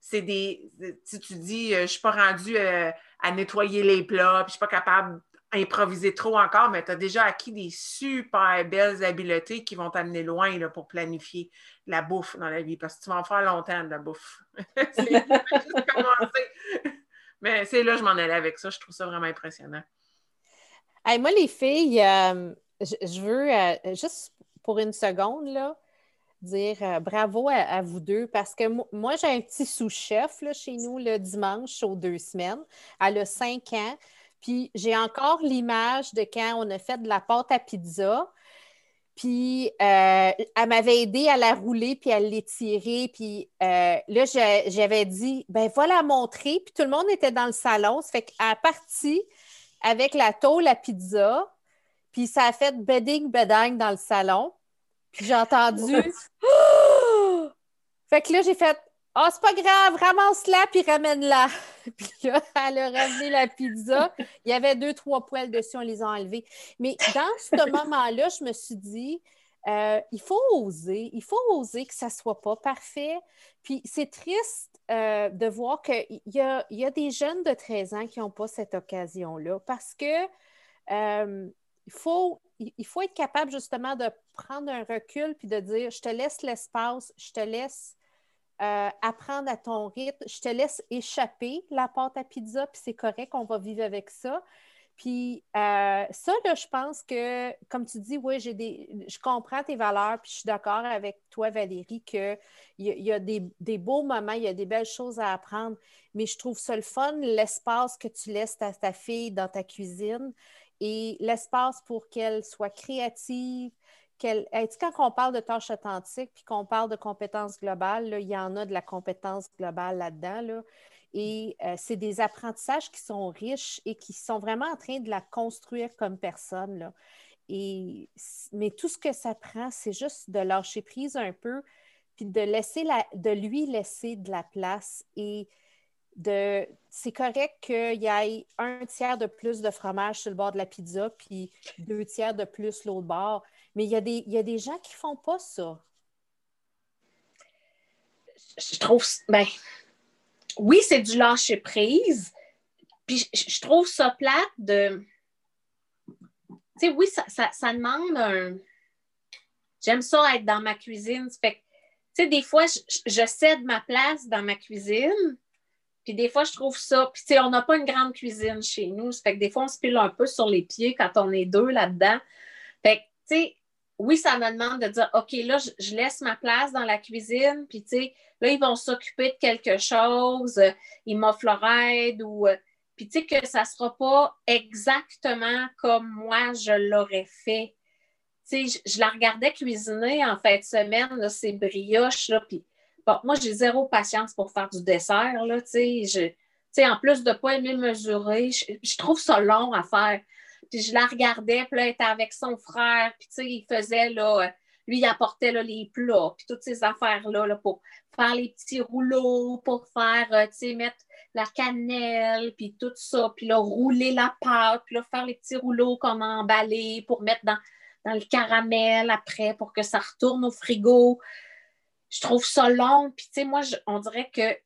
c'est des. Si tu dis, euh, je suis pas rendue euh, à nettoyer les plats, puis je suis pas capable improviser trop encore, mais tu as déjà acquis des super belles habiletés qui vont t'amener loin là, pour planifier la bouffe dans la vie, parce que tu vas en faire longtemps de la bouffe. *laughs* mais c'est là que je m'en allais avec ça. Je trouve ça vraiment impressionnant. moi, les filles, euh, je, veux euh, juste pour une seconde là, dire euh, bravo à, vous deux parce que moi, j'ai un petit sous-chef chez nous le dimanche aux deux semaines. Elle a cinq ans. Puis j'ai encore l'image de quand on a fait de la pâte à pizza. Puis euh, elle m'avait aidé à la rouler puis à l'étirer. Puis euh, là, j'avais dit, ben voilà montrer. Puis tout le monde était dans le salon. Ça fait qu'elle est partie avec la tôle à pizza. Puis ça a fait bedding bedang dans le salon. Puis j'ai entendu. *laughs* *gasps* Fait que là, j'ai fait ah, c'est pas grave, ramasse-la puis ramène-la. *laughs* puis là, elle a ramené la pizza. Il y avait deux, trois poils dessus, on les a enlevés. Mais dans ce *laughs* moment-là, je me suis dit, euh, il faut oser, il faut oser que ça ne soit pas parfait. Puis c'est triste euh, de voir qu'il y a, y a des jeunes de 13 ans qui n'ont pas cette occasion-là parce que euh, il, faut, il faut être capable justement de prendre un recul puis de dire, je te laisse l'espace, je te laisse euh, apprendre à ton rythme. Je te laisse échapper la pâte à pizza, puis c'est correct, on va vivre avec ça. Puis euh, ça, là, je pense que, comme tu dis, oui, j'ai des. Je comprends tes valeurs, puis je suis d'accord avec toi, Valérie, qu'il y, a des, des, beaux moments, il y a des belles choses à apprendre, mais je trouve ça le fun, l'espace que tu laisses à ta fille dans ta cuisine et l'espace pour qu'elle soit créative, quand on parle de tâches authentiques puis qu'on parle de compétences globales, il y en a de la compétence globale là-dedans. et euh, c'est des apprentissages qui sont riches et qui sont vraiment en train de la construire comme personne. Là. Et, mais tout ce que ça prend, c'est juste de lâcher prise un peu, puis de, laisser la, de lui laisser de la place. Et de c'est correct qu'il y ait un tiers de plus de fromage sur le bord de la pizza, puis deux tiers de plus l'autre bord. Mais il y, a des, y a des gens qui ne font pas ça. Je trouve. Ben, oui, c'est du lâcher prise. Puis je, trouve ça plate de. Tu sais, oui, ça, ça, demande un. J'aime ça être dans ma cuisine. fait tu sais, des fois, je, je, cède ma place dans ma cuisine. Puis des fois, je trouve ça. Puis, tu sais, on n'a pas une grande cuisine chez nous. Fait que des fois, on se pile un peu sur les pieds quand on est deux là-dedans. Fait que, tu sais, oui, ça me demande de dire, OK, là, je, laisse ma place dans la cuisine, puis tu sais, là, ils vont s'occuper de quelque chose, ils m'offrent leur aide ou. Puis tu sais, que ça ne sera pas exactement comme moi je l'aurais fait. Tu sais, je, la regardais cuisiner en fin de semaine, là, ces brioches, là, puis bon, moi, j'ai zéro patience pour faire du dessert, là, tu sais, en plus de ne pas aimer mesurer, je, trouve ça long à faire. Puis je la regardais, puis là, elle était avec son frère, puis tu sais, il faisait, là, lui, il apportait là, les plats, puis toutes ces affaires-là là, pour faire les petits rouleaux, pour faire, euh, mettre la cannelle, puis tout ça, puis là, rouler la pâte, puis faire les petits rouleaux comme emballés pour mettre dans, le caramel après pour que ça retourne au frigo. Je trouve ça long, puis tu sais, moi, on dirait que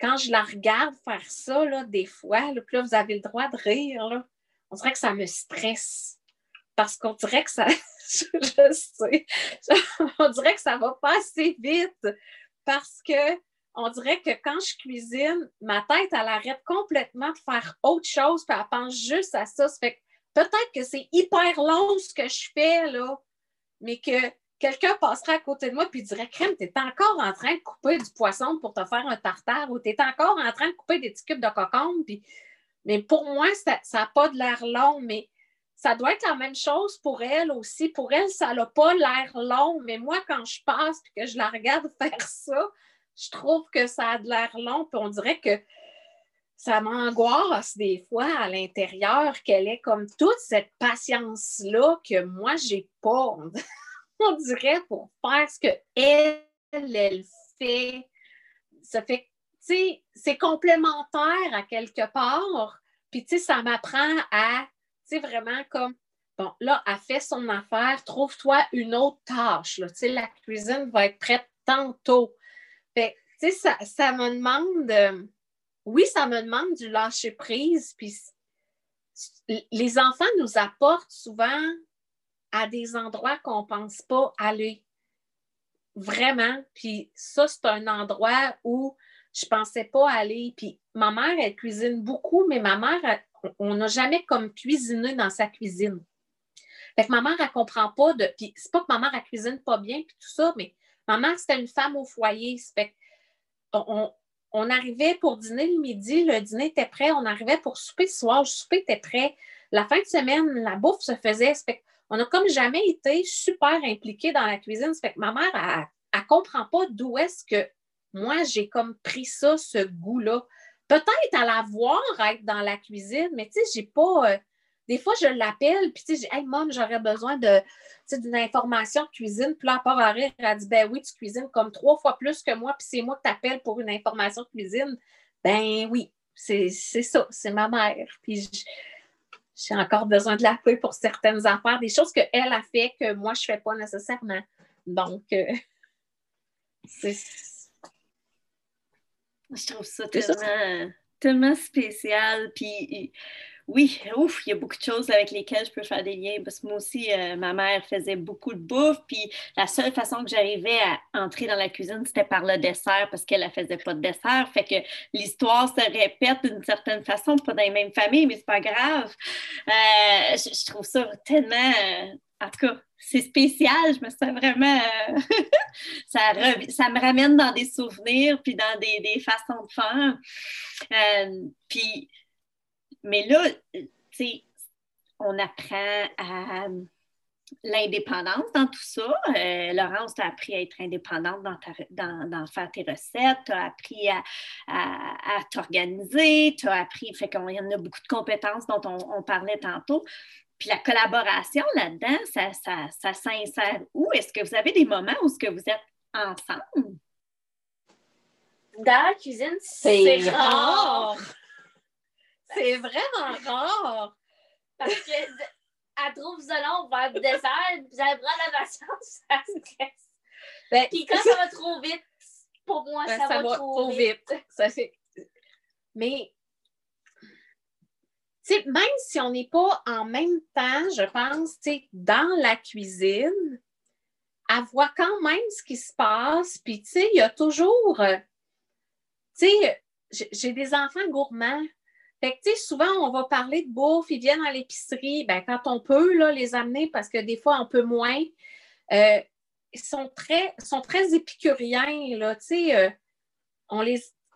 quand je la regarde faire ça, des fois, puis là, vous avez le droit de rire, on dirait que ça me stresse. Parce qu'on dirait que ça, *laughs* je, sais, *laughs* on dirait que ça va pas assez vite. Parce que on dirait que quand je cuisine, ma tête, elle arrête complètement de faire autre chose, puis elle pense juste à ça. ça fait peut-être que c'est hyper long ce que je fais, là, mais que quelqu'un passerait à côté de moi et dirait Crème, tu encore en train de couper du poisson pour te faire un tartare ou tu es encore en train de couper des petits cubes de cocombe. Puis... Mais pour moi, ça n'a pas de l'air long, mais ça doit être la même chose pour elle aussi. Pour elle, ça n'a pas l'air long, mais moi, quand je passe et que je la regarde *laughs* faire ça, je trouve que ça a de l'air long, puis on dirait que ça m'angoisse des fois à l'intérieur qu'elle ait comme toute cette patience-là que moi, j'ai pas. *laughs* on dirait pour faire ce que elle, fait. Ça fait, c'est complémentaire à quelque part. Puis, tu sais, ça m'apprend à, tu sais, vraiment comme, bon, là, elle fait son affaire, trouve-toi une autre tâche. Tu sais, la cuisine va être prête tantôt. Fait, tu sais, ça, ça me demande, euh, oui, ça me demande du lâcher prise. Puis, les enfants nous apportent souvent à des endroits qu'on ne pense pas aller. Vraiment. Puis ça, c'est un endroit où je pensais pas aller. Puis ma mère, elle cuisine beaucoup, mais ma mère, on n'a jamais comme cuisiné dans sa cuisine. Fait que ma mère, elle comprend pas de. Puis c'est pas que ma mère, elle cuisine pas bien, puis tout ça, mais ma mère, c'était une femme au foyer. Fait on, on, arrivait pour dîner le midi, le dîner était prêt, on arrivait pour souper le soir, le souper était prêt. La fin de semaine, la bouffe se faisait. Fait on n'a comme jamais été super impliqués dans la cuisine. Fait que ma mère, elle ne comprend pas d'où est-ce que moi, j'ai comme pris ça, ce goût-là. Peut-être à la voir être dans la cuisine, mais tu sais, j'ai pas. Euh, des fois, je l'appelle, puis tu sais, hey, mom, j'aurais besoin de, d'une information cuisine. Puis là, à part à rire, elle dit, ben oui, tu cuisines comme trois fois plus que moi, puis c'est moi qui t'appelle pour une information cuisine. Ben oui, c'est, ça, c'est ma mère. Puis j'ai encore besoin de la feuille pour certaines affaires, des choses qu'elle a fait que moi, je ne fais pas nécessairement. Donc, euh, *laughs* c'est. Je trouve ça tellement, tellement spécial. Puis oui, ouf, il y a beaucoup de choses avec lesquelles je peux faire des liens parce que moi aussi, euh, ma mère faisait beaucoup de bouffe. Puis la seule façon que j'arrivais à entrer dans la cuisine, c'était par le dessert parce qu'elle ne faisait pas de dessert. Fait que l'histoire se répète d'une certaine façon, pas dans les mêmes familles, mais c'est pas grave. Euh, je, trouve ça tellement. Euh, en tout cas, c'est spécial. Je me sens vraiment. *laughs* ça, ça, me ramène dans des souvenirs puis dans des, des façons de faire. puis mais là, tu sais, on apprend à l'indépendance dans tout ça. Euh, Laurence, tu as appris à être indépendante dans, dans, faire tes recettes, tu as appris à, t'organiser, tu as appris, fait y en a beaucoup de compétences dont on, parlait tantôt. Puis la collaboration là-dedans, ça, ça, ça s'insère où? Est-ce que vous avez des moments où ce que vous êtes ensemble? Dans la cuisine, c'est rare. C'est vraiment rare. Parce que elle trouve ça long faire du dessert, puis elle prend la patience, ça stresse. Ben, puis quand ça va trop vite, pour moi, ben, ça, va, trop, vite. Ça fait... Mais, même si on n'est pas en même temps, je pense, dans la cuisine, elle voit quand même ce qui se passe. Puis, il y a toujours. Euh, j'ai des enfants gourmands. Souvent, on va parler de bouffe, ils viennent à l'épicerie, ben, quand on peut, là, les amener, parce que des fois, on peut moins. euh, sont très, sont très épicuriens, là, euh,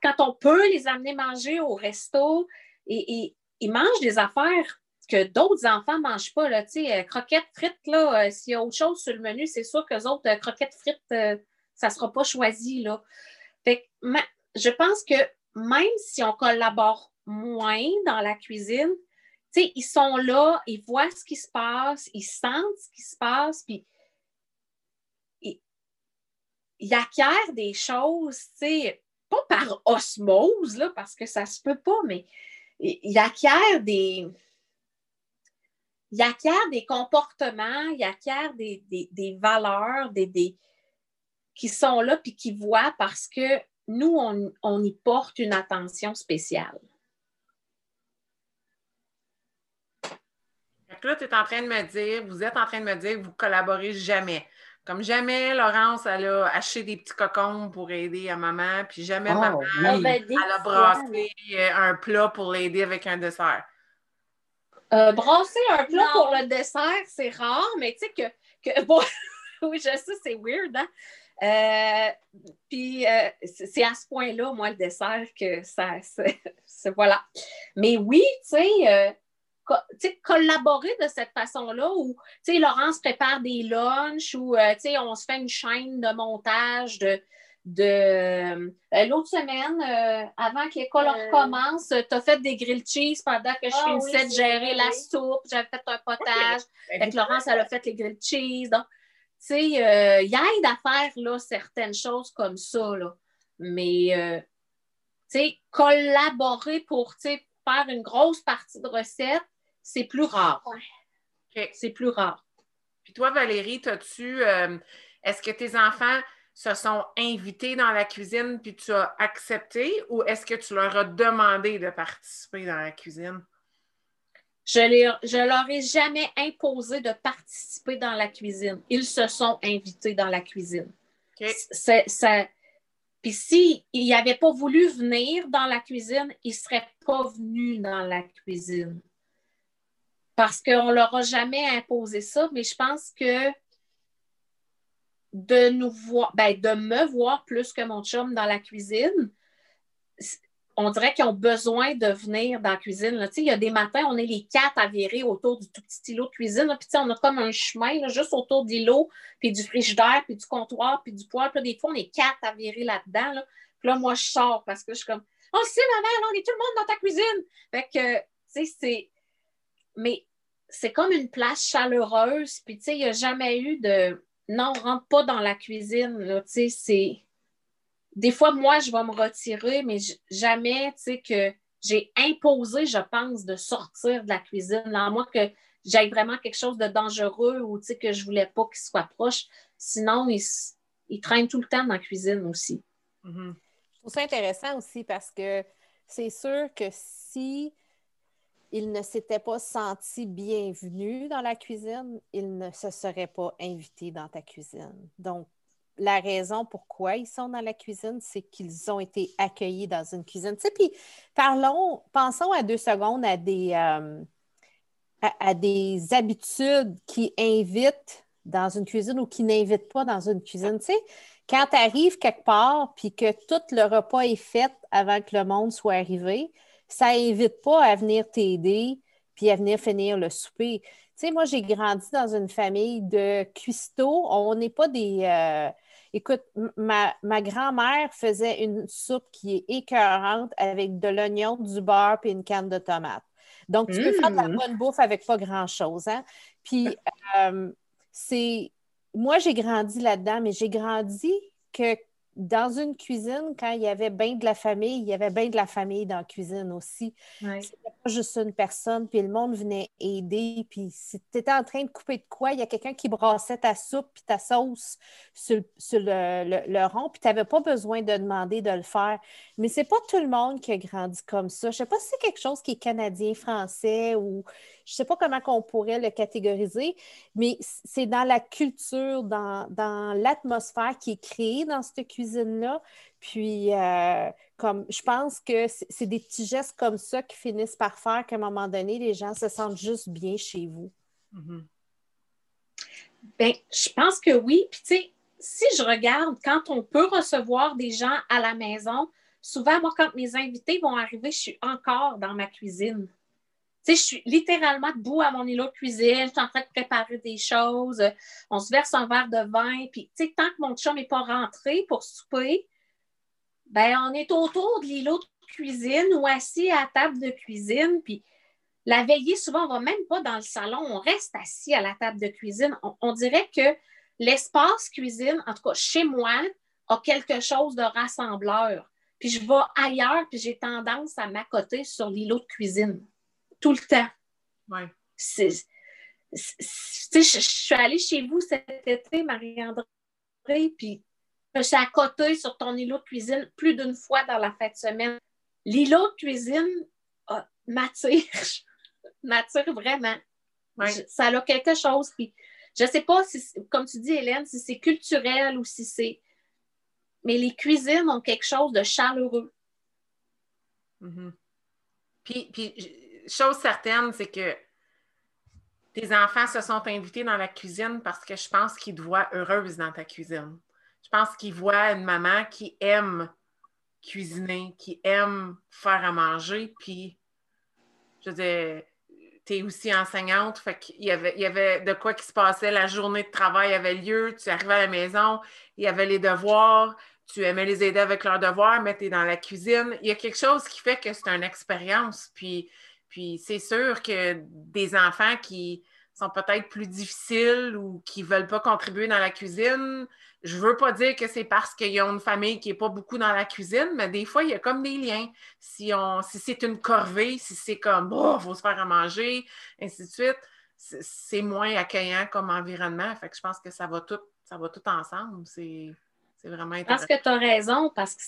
quand on peut les amener manger au resto, et, ils mangent des affaires que d'autres enfants ne mangent pas, là, sais, croquettes frites, là, s'il y a autre chose sur le menu, c'est sûr que les autres croquettes frites, ça ne sera pas choisi, là. Fait je pense que même si on collabore moins dans la cuisine, ils sont là, ils voient ce qui se passe, ils sentent ce qui se passe, puis ils, acquièrent des choses, pas par osmose, là, parce que ça se peut pas, mais ils acquièrent des, ils acquièrent des comportements, ils acquièrent des, valeurs, des, qui sont là puis qui voient parce que nous, on y porte une attention spéciale. là, tu es en train de me dire, vous êtes en train de me dire que vous collaborez jamais. Comme jamais, Laurence, elle a acheté des petits cocons pour aider à maman, puis jamais oh, maman, elle a brassé euh, un plat pour l'aider avec un dessert. Euh, brasser un plat pour le dessert, c'est rare, mais tu sais que, que *laughs* bon, oui, je sais, c'est weird, hein? Euh, puis c'est à ce point-là, moi, le dessert, que ça, *laughs* c'est voilà. Mais oui, tu sais, collaborer de cette façon-là où Laurence prépare des lunchs ou euh, on se fait une chaîne de montage de. de euh, L'autre semaine, euh, avant que l'école recommence, tu as fait des grilled cheese pendant que je ah finissais de gérer la soupe. J'avais fait un potage. *laughs* Avec Laurence, elle a fait les grilled cheese. Donc, tu sais, il aide à faire là, certaines choses comme ça. Là. Mais, tu sais, collaborer pour faire une grosse partie de recette, c'est plus rare. C'est plus rare. Puis toi, Valérie, as-tu. Euh, est-ce que tes enfants se sont invités dans la cuisine puis tu as accepté ou est-ce que tu leur as demandé de participer dans la cuisine? Je ne leur ai jamais imposé de participer dans la cuisine. Ils se sont invités dans la cuisine. Puis s'ils n'avaient pas voulu venir dans la cuisine, ils ne seraient pas venus dans la cuisine parce qu'on ne leur a jamais imposé ça, mais je pense que de nous voir, ben, de me voir plus que mon chum dans la cuisine, on dirait qu'ils ont besoin de venir dans la cuisine. Il y a des matins, on est les quatre à virer autour du tout petit îlot de cuisine. On a comme un chemin juste autour de l'îlot, puis du frigidaire, puis du comptoir, puis du poêle. Puis des fois, on est quatre à virer là-dedans. Puis là, moi, je sors parce que je suis comme Oh, c'est ma mère, on est tout le monde dans ta cuisine. Fait que, tu sais, c'est mais c'est comme une place chaleureuse. Puis, tu sais, il n'y a jamais eu de non, rentre pas dans la cuisine. Tu sais, c'est. Des fois, moi, je vais me retirer, mais jamais, tu sais, que j'ai imposé, je pense, de sortir de la cuisine. À moins que j'aille vraiment quelque chose de dangereux ou, tu sais, que je voulais pas qu'il soit proche. Sinon, il, il traîne tout le temps dans la cuisine aussi. Mm-hmm. Je trouve ça intéressant aussi parce que c'est sûr que si il ne s'était pas senti bienvenu dans la cuisine, il ne se serait pas invité dans ta cuisine. Donc, la raison pourquoi ils sont dans la cuisine, c'est qu'ils ont été accueillis dans une cuisine. Tu sais, puis parlons, pensons à deux secondes à des, euh, habitudes qui invitent dans une cuisine ou qui n'invitent pas dans une cuisine. Tu sais, quand tu arrives quelque part puis que tout le repas est fait avant que le monde soit arrivé, ça n'invite pas à venir t'aider puis à venir finir le souper. Tu sais, moi, j'ai grandi dans une famille de cuistots. On n'est pas des. Euh, écoute, ma, grand-mère faisait une soupe qui est écœurante avec de l'oignon, du beurre puis une canne de tomates. Donc, tu peux faire de la mmh. bonne bouffe avec pas grand-chose. Hein? Puis, euh, c'est. Moi, j'ai grandi là-dedans, mais j'ai grandi que dans une cuisine, quand il y avait bien de la famille, il y avait bien de la famille dans la cuisine aussi. C'était pas juste une personne, puis le monde venait aider. Puis si tu étais en train de couper de quoi, il y a quelqu'un qui brassait ta soupe puis ta sauce sur, le, rond, puis tu n'avais pas besoin de demander de le faire. Mais c'est pas tout le monde qui a grandi comme ça. Je sais pas si c'est quelque chose qui est canadien, français ou je ne sais pas comment on pourrait le catégoriser, mais c'est dans la culture, dans, l'atmosphère qui est créée dans cette cuisine-là. Puis, euh, comme je pense que c'est des petits gestes comme ça qui finissent par faire qu'à un moment donné, les gens se sentent juste bien chez vous. Mm-hmm. Ben, je pense que oui. Puis, tu sais, si je regarde, quand on peut recevoir des gens à la maison, souvent, moi, quand mes invités vont arriver, je suis encore dans ma cuisine. Sais, je suis littéralement debout à mon îlot de cuisine, je suis en train de préparer des choses, on se verse un verre de vin, puis, tant que mon chum n'est pas rentré pour souper, ben on est autour de l'îlot de cuisine ou assis à la table de cuisine, puis la veillée, souvent, on ne va même pas dans le salon, on reste assis à la table de cuisine. On, dirait que l'espace cuisine, en tout cas chez moi, a quelque chose de rassembleur. Puis je vais ailleurs, puis j'ai tendance à m'accoter sur l'îlot de cuisine tout le temps. Ouais. je, suis allée chez vous cet été, Marie-André, puis je suis accoté sur ton îlot de cuisine plus d'une fois dans la fête de semaine. L'îlot de cuisine m'attire. *laughs* m'attire vraiment. ça a quelque chose. Puis, je ne sais pas si, comme tu dis, Hélène, si c'est culturel ou si c'est. Mais les cuisines ont quelque chose de chaleureux. Mm-hmm. puis, puis, chose certaine, c'est que tes enfants se sont invités dans la cuisine parce que je pense qu'ils te voient heureuse dans ta cuisine. Je pense qu'ils voient une maman qui aime cuisiner, qui aime faire à manger, puis je veux dire, tu es aussi enseignante, il y avait de quoi qui se passait, la journée de travail avait lieu, tu arrivais à la maison, il y avait les devoirs, tu aimais les aider avec leurs devoirs, mais tu es dans la cuisine. Il y a quelque chose qui fait que c'est une expérience. Puis, puis c'est sûr que des enfants qui sont peut-être plus difficiles ou qui ne veulent pas contribuer dans la cuisine, je veux pas dire que c'est parce qu'ils ont une famille qui n'est pas beaucoup dans la cuisine, mais des fois, il y a comme des liens. Si, on, si c'est une corvée, si c'est comme, oh, il faut se faire à manger, ainsi de suite, c'est moins accueillant comme environnement. Fait que je pense que ça va tout, ça va tout ensemble. C'est vraiment intéressant. Parce que tu as raison, parce que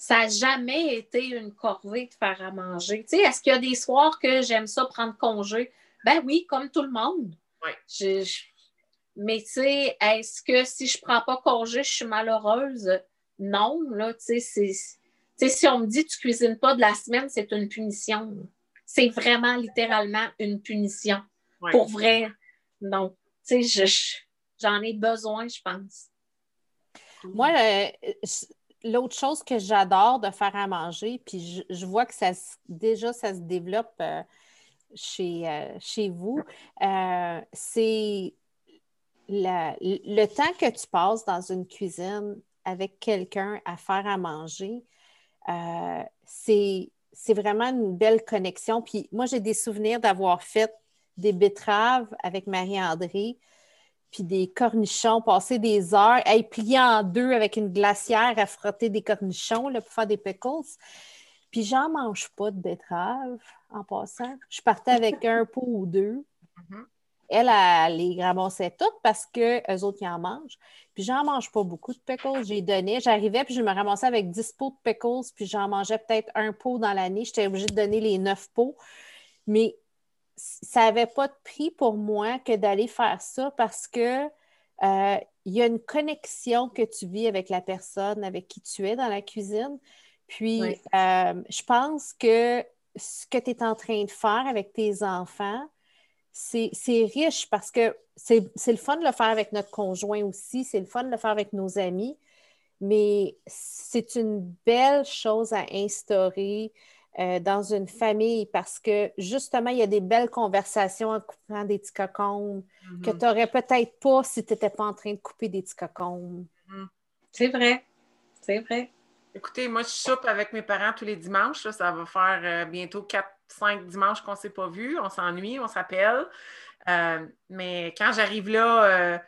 ça n'a jamais été une corvée de faire à manger. Tu sais, est-ce qu'il y a des soirs que j'aime ça prendre congé? Ben oui, comme tout le monde. Oui. je, mais tu sais, est-ce que si je ne prends pas congé, je suis malheureuse? Non, là, tu sais, si on me dit tu cuisines pas de la semaine, c'est une punition. C'est vraiment littéralement une punition. Pour vrai. Donc, tu sais, j'en ai besoin, je pense. Moi, euh, l'autre chose que j'adore de faire à manger, puis je, vois que ça déjà ça se développe euh, chez, euh, chez vous, c'est le temps que tu passes dans une cuisine avec quelqu'un à faire à manger, euh, c'est vraiment une belle connexion. Puis moi, j'ai des souvenirs d'avoir fait des betteraves avec Marie-André, puis des cornichons, passer des heures, à plier en deux avec une glacière à frotter des cornichons là, pour faire des pickles. Puis j'en mange pas de betteraves en passant. Je partais avec *laughs* un pot ou deux. Mm-hmm. Elle, elle, les ramassait toutes parce qu'eux autres, ils en mangent. Puis j'en mange pas beaucoup de pickles. J'ai donné, j'arrivais, puis je me ramassais avec 10 pots de pickles, puis j'en mangeais peut-être un pot dans l'année. J'étais obligée de donner les 9 pots. Mais ça n'avait pas de prix pour moi que d'aller faire ça parce que euh, il y a une connexion que tu vis avec la personne avec qui tu es dans la cuisine. Puis, euh, je pense que ce que tu es en train de faire avec tes enfants, c'est riche parce que c'est le fun de le faire avec notre conjoint aussi, c'est le fun de le faire avec nos amis, mais c'est une belle chose à instaurer euh, dans une famille parce que justement, il y a des belles conversations en coupant des petits que mm-hmm. tu n'aurais peut-être pas si tu n'étais pas en train de couper des petits cocons. Mm-hmm. C'est vrai, c'est vrai. Écoutez, moi, je soupe avec mes parents tous les dimanches. ça va faire euh, bientôt quatre cinq dimanches qu'on ne s'est pas vu, on s'ennuie, on s'appelle. Euh, mais quand j'arrive là, euh,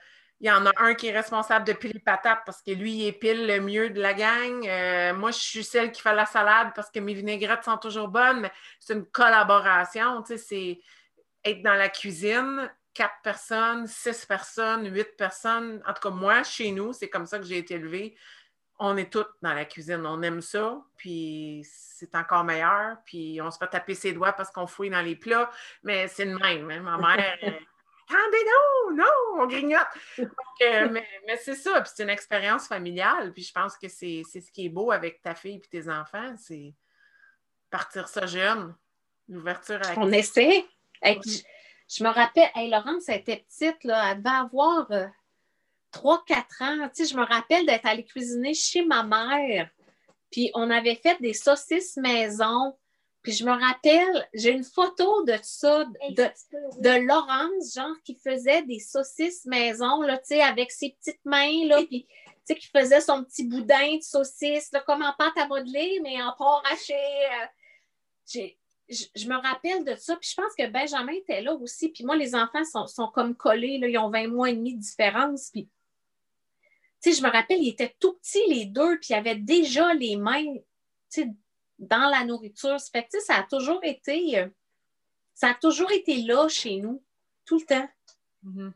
il y en a un qui est responsable de piler patates parce que lui, il épile le mieux de la gang. Euh, moi, je suis celle qui fait la salade parce que mes vinaigrettes sont toujours bonnes, c'est une collaboration. C'est être dans la cuisine, quatre personnes, six personnes, huit personnes. En tout cas, moi, chez nous, c'est comme ça que j'ai été élevée on est toutes dans la cuisine, on aime ça, puis c'est encore meilleur, puis on se fait taper ses doigts parce qu'on fouille dans les plats, mais c'est le même. Hein. Ma mère, *laughs* attendez, non, non, on grignote. Euh, *laughs* mais, c'est ça, puis c'est une expérience familiale, puis je pense que c'est ce qui est beau avec ta fille et tes enfants, c'est partir ça jeune, l'ouverture à On essaie. je me rappelle, hey, Laurence, elle était petite, là, elle devait avoir 3-4 euh, ans. Tu sais, je me rappelle d'être allée cuisiner chez ma mère. Puis on avait fait des saucisses maison. Puis je me rappelle, j'ai une photo de ça, de, de, Laurence, genre, qui faisait des saucisses maison, là, tu sais, avec ses petites mains, là, puis, tu sais, qui faisait son petit boudin de saucisse, là, comme en pâte à modeler, mais en porc haché. Euh, je, me rappelle de ça. Puis je pense que Benjamin était là aussi. Puis moi, les enfants sont, comme collés, là, ils ont 20 mois et demi de différence. Puis, tu sais, je me rappelle, ils étaient tout petits, les deux, puis ils avaient déjà les mains, tu sais, dans la nourriture. Ça fait que, ça a toujours été, euh, ça a toujours été là chez nous, tout le temps. Mm-hmm.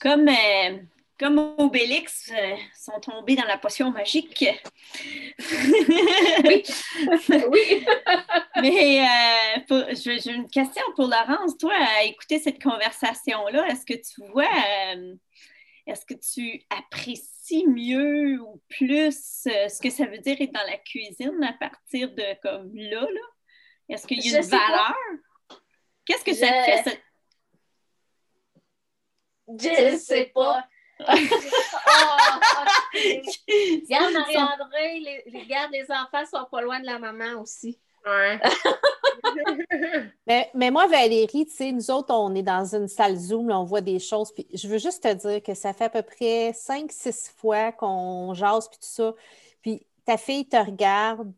Comme, euh, comme Obélix, euh, sont tombés dans la potion magique. oui. *laughs* oui. Mais euh, j'ai une question pour Laurence. Toi, à écouter cette conversation-là, est-ce que tu vois, euh, est-ce que tu apprécies mieux ou plus ce que ça veut dire être dans la cuisine à partir de comme là? là? Est-ce qu'il y a une valeur? Qu'est-ce que ça te fait? Je ne sais pas *laughs* oh, Regarde, Marie-André, les, les, les enfants sont pas loin de la maman aussi. Ouais. *laughs* mais, mais, moi, Valérie, tu sais, nous autres, on est dans une salle Zoom, on voit des choses. Puis je veux juste te dire que ça fait à peu près cinq, six fois qu'on jase, puis tout ça. Puis ta fille te regarde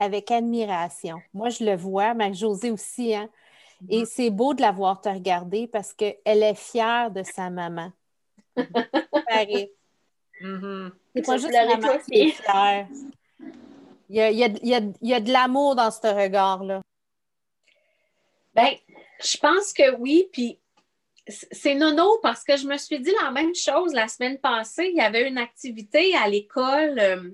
avec admiration. Moi, je le vois, mais José aussi, hein? Et mm-hmm. c'est beau de la voir te regarder parce qu'elle est fière de sa maman. Mm-hmm. C'est pas juste la maman qui est fière. Il y a, il y a, il y a, il y a de l'amour dans ce regard-là. Ben, je pense que oui, puis c'est nono parce que je me suis dit la même chose la semaine passée. Il y avait une activité à l'école euh,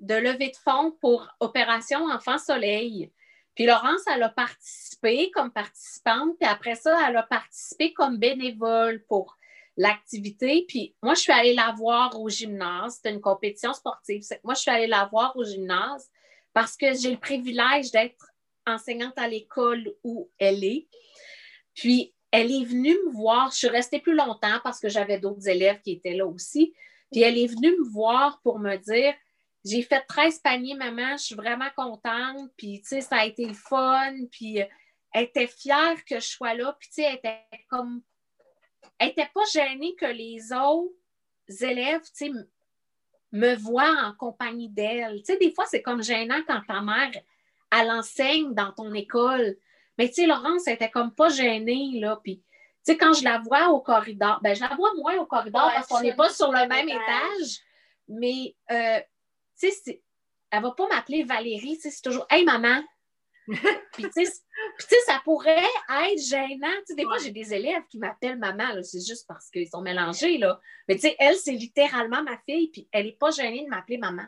de levée de fonds pour Opération Enfant Soleil. Puis Laurence, elle a participé comme participante, puis après ça, elle a participé comme bénévole pour l'activité. Puis moi, je suis allée la voir au gymnase. C'était une compétition sportive. Moi, je suis allée la voir au gymnase parce que j'ai le privilège d'être enseignante à l'école où elle est. Puis, elle est venue me voir. Je suis restée plus longtemps parce que j'avais d'autres élèves qui étaient là aussi. Puis, elle est venue me voir pour me dire J'ai fait 13 paniers, maman, je suis vraiment contente. Puis, tu sais, ça a été le fun. Puis, elle était fière que je sois là. Puis, tu sais, elle était comme elle n'était pas gênée que les autres élèves, me voient en compagnie d'elle. Tu sais, des fois, c'est comme gênant quand ta mère, elle enseigne dans ton école. Mais tu sais, Laurence, elle était comme pas gênée, là. Puis, tu sais, quand je la vois au corridor, ben je la vois moins au corridor parce qu'on n'est pas sur le même étage. Mais, euh, tu sais, elle va pas m'appeler Valérie, tu sais, c'est toujours « Hey, maman! *laughs* » Puis, tu sais, ça pourrait être gênant. Tu sais, des fois, j'ai des élèves qui m'appellent maman, c'est juste parce qu'ils sont mélangés, là. Mais, tu sais, elle, c'est littéralement ma fille, puis elle n'est pas gênée de m'appeler maman.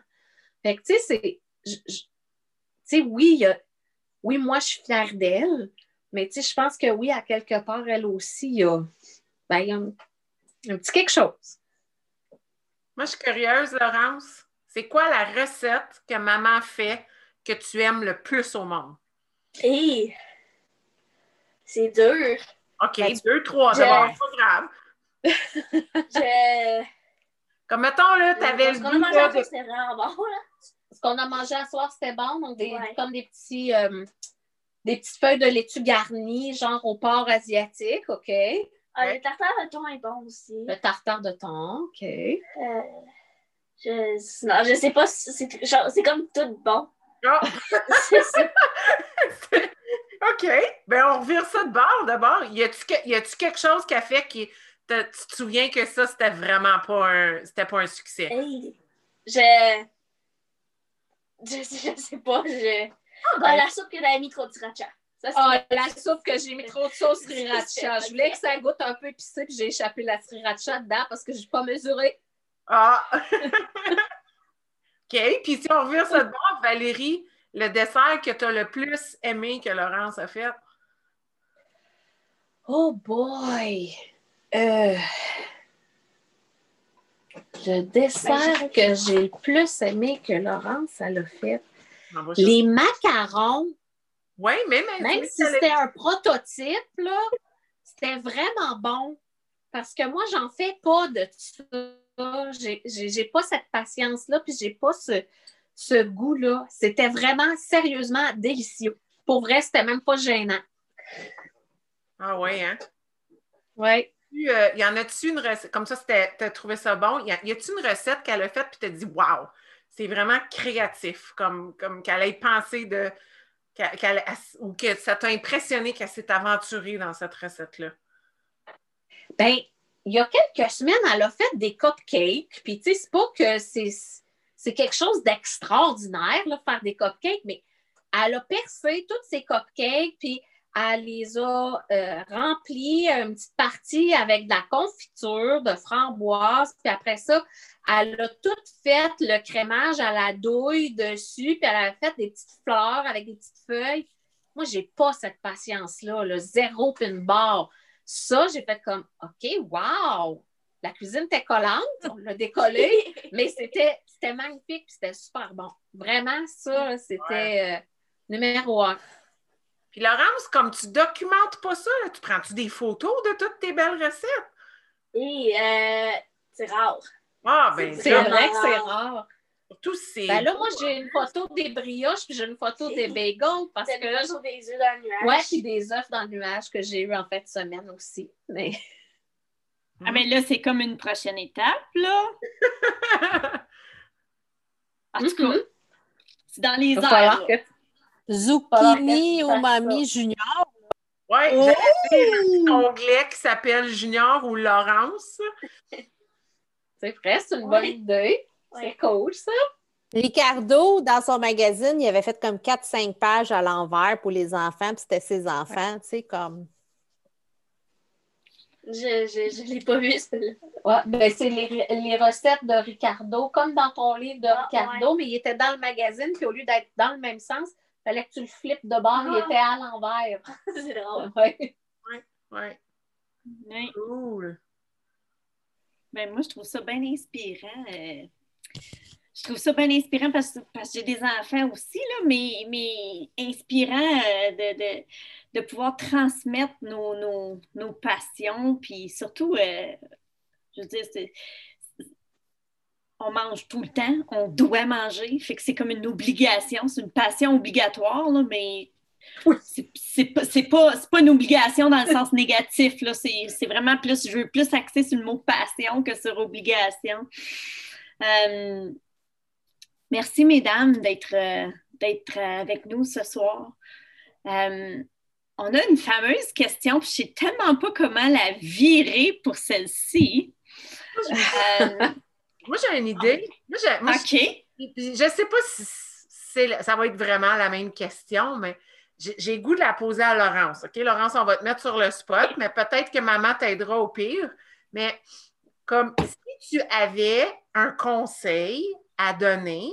Fait que, tu sais, c'est. Tu sais, oui, oui, moi, je suis fière d'elle, mais, tu sais, je pense que oui, à quelque part, elle aussi, il y a, ben, un, un petit quelque chose. Moi, je suis curieuse, Laurence. C'est quoi la recette que maman fait que tu aimes le plus au monde? Et c'est dur. OK, ben, deux, trois, c'est pas grave. *laughs* je... Comme mettons, là, tu avais le goût... qu'on a mangé à c'était vraiment bon, là. Ce qu'on a mangé à soir, c'était bon. Donc, des, comme des petits... Euh, des petites feuilles de laitue garnies, genre au porc asiatique, OK? Ah, le tartare de thon est bon aussi. Le tartare de thon, OK. Euh, je... Non, je sais pas, c'est comme tout bon. Ah! *laughs* *laughs* OK. Ben, on revire ça de bord d'abord. Y a-tu quelque chose qui a fait que tu te souviens que ça, c'était vraiment pas un, c'était pas un succès? je... je... sais pas. Je... Oh, la soupe que t'avais mis trop de sriracha. oh, la soupe que j'ai mis trop de sauce *laughs* sriracha. Je voulais que ça goûte un peu épicé, puis j'ai échappé la sriracha dedans parce que je n'ai pas mesuré. Ah! *laughs* OK. Puis si on revient ça de bord, Valérie, le dessert que tu as le plus aimé que Laurence a fait? Oh boy! Euh, le dessert que j'ai le plus aimé que Laurence a fait. Les macarons Oui, mais même si c'était un prototype, là, c'était vraiment bon. Parce que moi, j'en fais pas de ça. J'ai pas cette patience-là, puis j'ai pas ce, ce goût-là. C'était vraiment sérieusement délicieux. Pour vrai, c'était même pas gênant. Ah oui, hein? Oui. Euh, y en a-tu une recette, comme ça, tu as trouvé ça bon? Y a-tu une recette qu'elle a faite puis t'as dit, waouh, c'est vraiment créatif, comme, comme qu'elle ait pensé de. ou que ça t'a impressionné qu'elle s'est aventurée dans cette recette-là? Bien, il y a quelques semaines, elle a fait des cupcakes. Puis, tu sais, c'est pas que c'est quelque chose d'extraordinaire, faire des cupcakes, mais elle a percé toutes ces cupcakes, puis elle les a euh, remplis, une petite partie avec de la confiture de framboise, puis après ça, elle a tout fait le crémage à la douille dessus, puis elle a fait des petites fleurs avec des petites feuilles. Moi, j'ai pas cette patience-là, le zéro pin bar. Ça, j'ai fait comme, OK, wow! La cuisine était collante, on l'a décollé, *laughs* mais c'était magnifique, c'était super bon. Vraiment, ça, c'était euh, numéro un. Puis Laurence, comme tu documentes pas ça, tu prends-tu des photos de toutes tes belles recettes? Oui, euh, c'est rare. Ah, ben c'est vrai que c'est rare. Surtout c'est. Ben là, moi, j'ai une photo des brioches, puis j'ai une photo des bagels parce que. Là, j'ai des œufs dans le nuage. Ouais, puis des œufs dans le nuage que j'ai eu en fait de semaine aussi. Mais. *laughs* Ah, mais là, c'est comme une prochaine étape, là. *laughs* en tout cas, mm-hmm. c'est dans les airs. Zucchini ou Mamie Junior. Oui, oh! j'ai un onglet qui s'appelle Junior ou Laurence. C'est vrai, c'est une bonne idée. C'est cool, ça. Ricardo, dans son magazine, il avait fait comme 4-5 pages à l'envers pour les enfants, puis c'était ses enfants, tu sais, comme. Je ne l'ai pas vu, ouais, ben c'est les, les, recettes de Ricardo, comme dans ton livre de ah, Ricardo, mais il était dans le magazine, puis au lieu d'être dans le même sens, fallait que tu le flippes de bord, il ah! était à l'envers. *laughs* c'est drôle. *laughs* Oui. Oui. Ouais. Cool. Ben, moi, je trouve ça bien inspirant. Euh, je trouve ça bien inspirant parce, que j'ai des enfants aussi, là, mais, mais inspirant euh, de, de, pouvoir transmettre nos, nos, passions. Puis surtout, euh, je veux dire, on mange tout le temps, on doit manger. Fait que c'est comme une obligation, c'est une passion obligatoire, là, mais c'est pas, pas, pas, une obligation dans le sens négatif. C'est vraiment plus, je veux plus axer sur le mot passion que sur obligation. Euh, merci, mesdames, d'être euh, avec nous ce soir. Euh, on a une fameuse question, puis je ne sais tellement pas comment la virer pour celle-ci. Moi, j'ai une idée. OK. Je ne sais pas si ça va être vraiment la même question, mais j'ai goût de la poser à Laurence. OK, Laurence, on va te mettre sur le spot, mais peut-être que maman t'aidera au pire. Mais comme si tu avais un conseil à donner,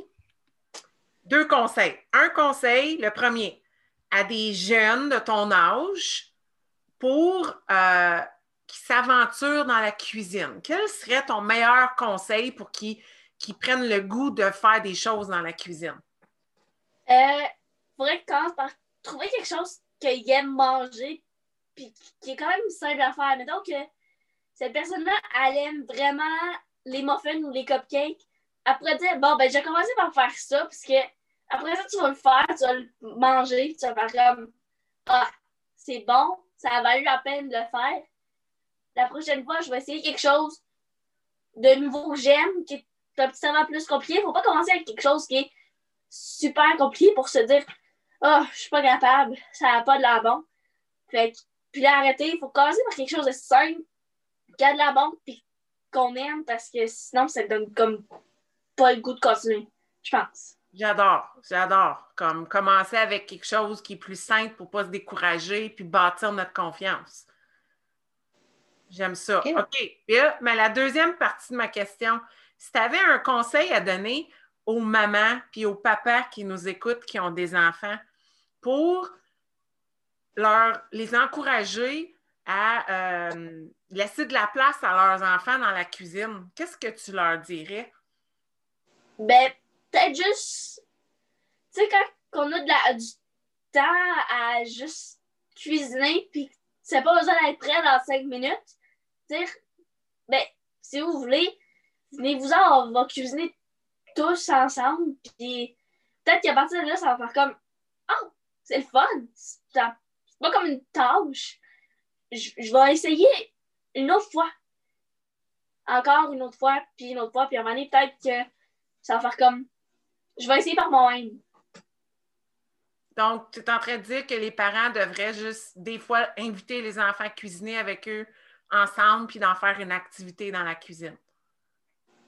deux conseils. Un conseil, le premier, à des jeunes de ton âge pour euh, qui s'aventurent dans la cuisine. Quel serait ton meilleur conseil pour qu'ils prennent le goût de faire des choses dans la cuisine? Il euh, faudrait que tu par trouver quelque chose qu'il aime manger, puis qui est quand même simple à faire. Mais donc, cette personne-là, elle aime vraiment les muffins ou les cupcakes. Après dire, bon, ben, j'ai commencé par faire ça, parce que après ça, tu vas le faire, tu vas le manger, tu vas faire comme, ah, c'est bon, ça a valu la peine de le faire. La prochaine fois, je vais essayer quelque chose de nouveau que j'aime, qui est un petit peu plus compliqué. Faut pas commencer avec quelque chose qui est super compliqué pour se dire, oh, je suis pas capable, ça n'a pas de la bon. Fait puis là, arrêter, il faut commencer par quelque chose de simple, qui a de la bon, puis qu'on aime, parce que sinon, ça donne comme pas le goût de continuer, je pense. J'adore, j'adore. Comme commencer avec quelque chose qui est plus simple pour ne pas se décourager puis bâtir notre confiance. J'aime ça. OK. mais la deuxième partie de ma question, si tu avais un conseil à donner aux mamans puis aux papas qui nous écoutent, qui ont des enfants, pour leur, les encourager à euh, laisser de la place à leurs enfants dans la cuisine, qu'est-ce que tu leur dirais? Ben, peut-être juste, tu sais, quand on a de la, du temps à juste cuisiner, puis c'est pas besoin d'être prêt dans cinq minutes. Dire, ben, si vous voulez, venez-vous-en, on va cuisiner tous ensemble, puis peut-être qu'à partir de là, ça va faire comme, oh, c'est le fun, c'est pas comme une tâche. Je, je vais essayer une autre fois. Encore une autre fois, puis une autre fois, puis à un moment donné, peut-être que ça va faire comme, je vais essayer par moi-même. Donc, tu es en train de dire que les parents devraient juste, des fois, inviter les enfants à cuisiner avec eux ensemble, puis d'en faire une activité dans la cuisine.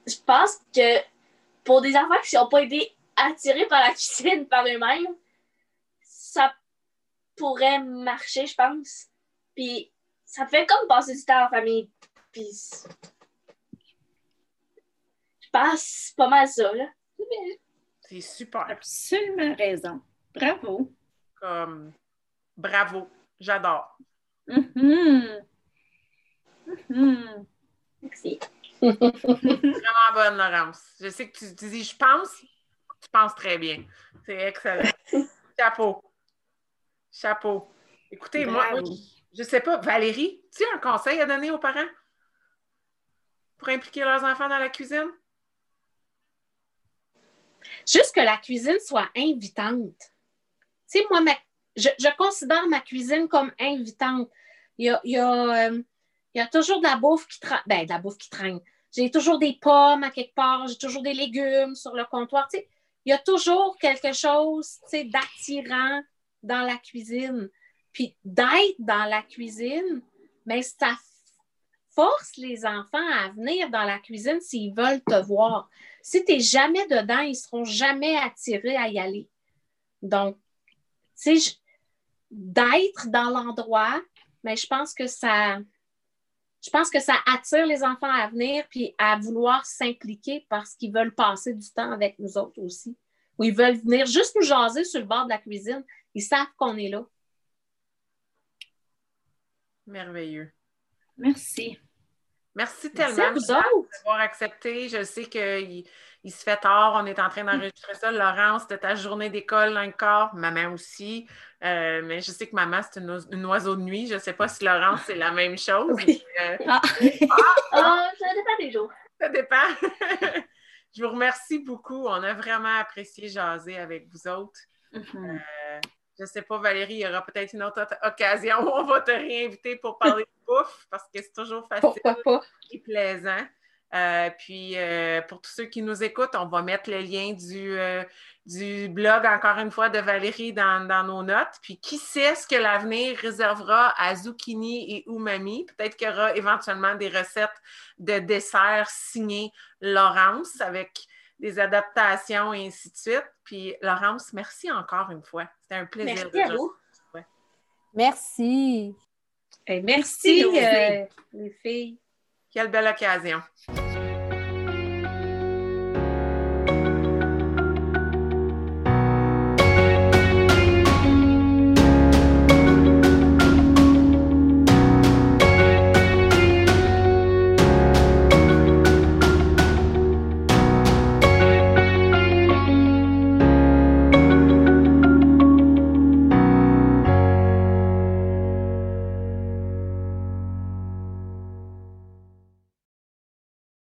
Je pense que pour des enfants qui n'ont pas été attirés par la *laughs* cuisine par eux-mêmes, ça pourrait marcher, je pense. Puis, ça fait comme passer du temps en famille. Puis, je pense pas mal ça, là. C'est super. Absolument raison. Bravo. Comme, bravo. J'adore. Mm-hmm. Merci. *laughs* Vraiment bonne, Laurence. Je sais que tu, dis je pense, tu penses très bien. C'est excellent. *laughs* Chapeau. Chapeau. Écoutez, moi, je ne sais pas, Valérie, tu as un conseil à donner aux parents pour impliquer leurs enfants dans la cuisine? Juste que la cuisine soit invitante. Sais, moi, je, considère ma cuisine comme invitante. Il y a, euh, toujours de la bouffe qui traîne. Ben, de la bouffe qui traîne. J'ai toujours des pommes à quelque part, j'ai toujours des légumes sur le comptoir. Tu sais, il y a toujours quelque chose tu sais, d'attirant dans la cuisine. Puis d'être dans la cuisine, mais ça force les enfants à venir dans la cuisine s'ils veulent te voir. Si tu n'es jamais dedans, ils ne seront jamais attirés à y aller. Donc, tu sais, d'être dans l'endroit, mais je pense que ça, je pense que ça attire les enfants à venir puis à vouloir s'impliquer parce qu'ils veulent passer du temps avec nous autres aussi. Ou ils veulent venir juste nous jaser sur le bord de la cuisine. Ils savent qu'on est là. Merveilleux. Merci. Merci tellement d'avoir accepté. Je sais qu'il il se fait tard. On est en train d'enregistrer ça. Laurence, c'était ta journée d'école encore. Maman aussi. Euh, mais je sais que maman, c'est une, oiseau de nuit. Je ne sais pas si Laurence, c'est la même chose. Euh, ah. Ah, ça dépend des jours. Ça dépend. *laughs* je vous remercie beaucoup. On a vraiment apprécié jaser avec vous autres. Mm-hmm. Euh, je ne sais pas, Valérie, il y aura peut-être une autre occasion où on va te réinviter pour parler de *laughs* bouffe parce que c'est toujours facile et plaisant. Euh, puis euh, pour tous ceux qui nous écoutent, on va mettre le lien du, euh, du blog, encore une fois, de Valérie dans, nos notes. Puis qui sait ce que l'avenir réservera à zucchini et umami? Peut-être qu'il y aura éventuellement des recettes de desserts signées Laurence avec des adaptations et ainsi de suite. Puis Laurence, merci encore une fois. C'était un plaisir. Merci à vous. Merci. merci, les filles. Quelle belle occasion.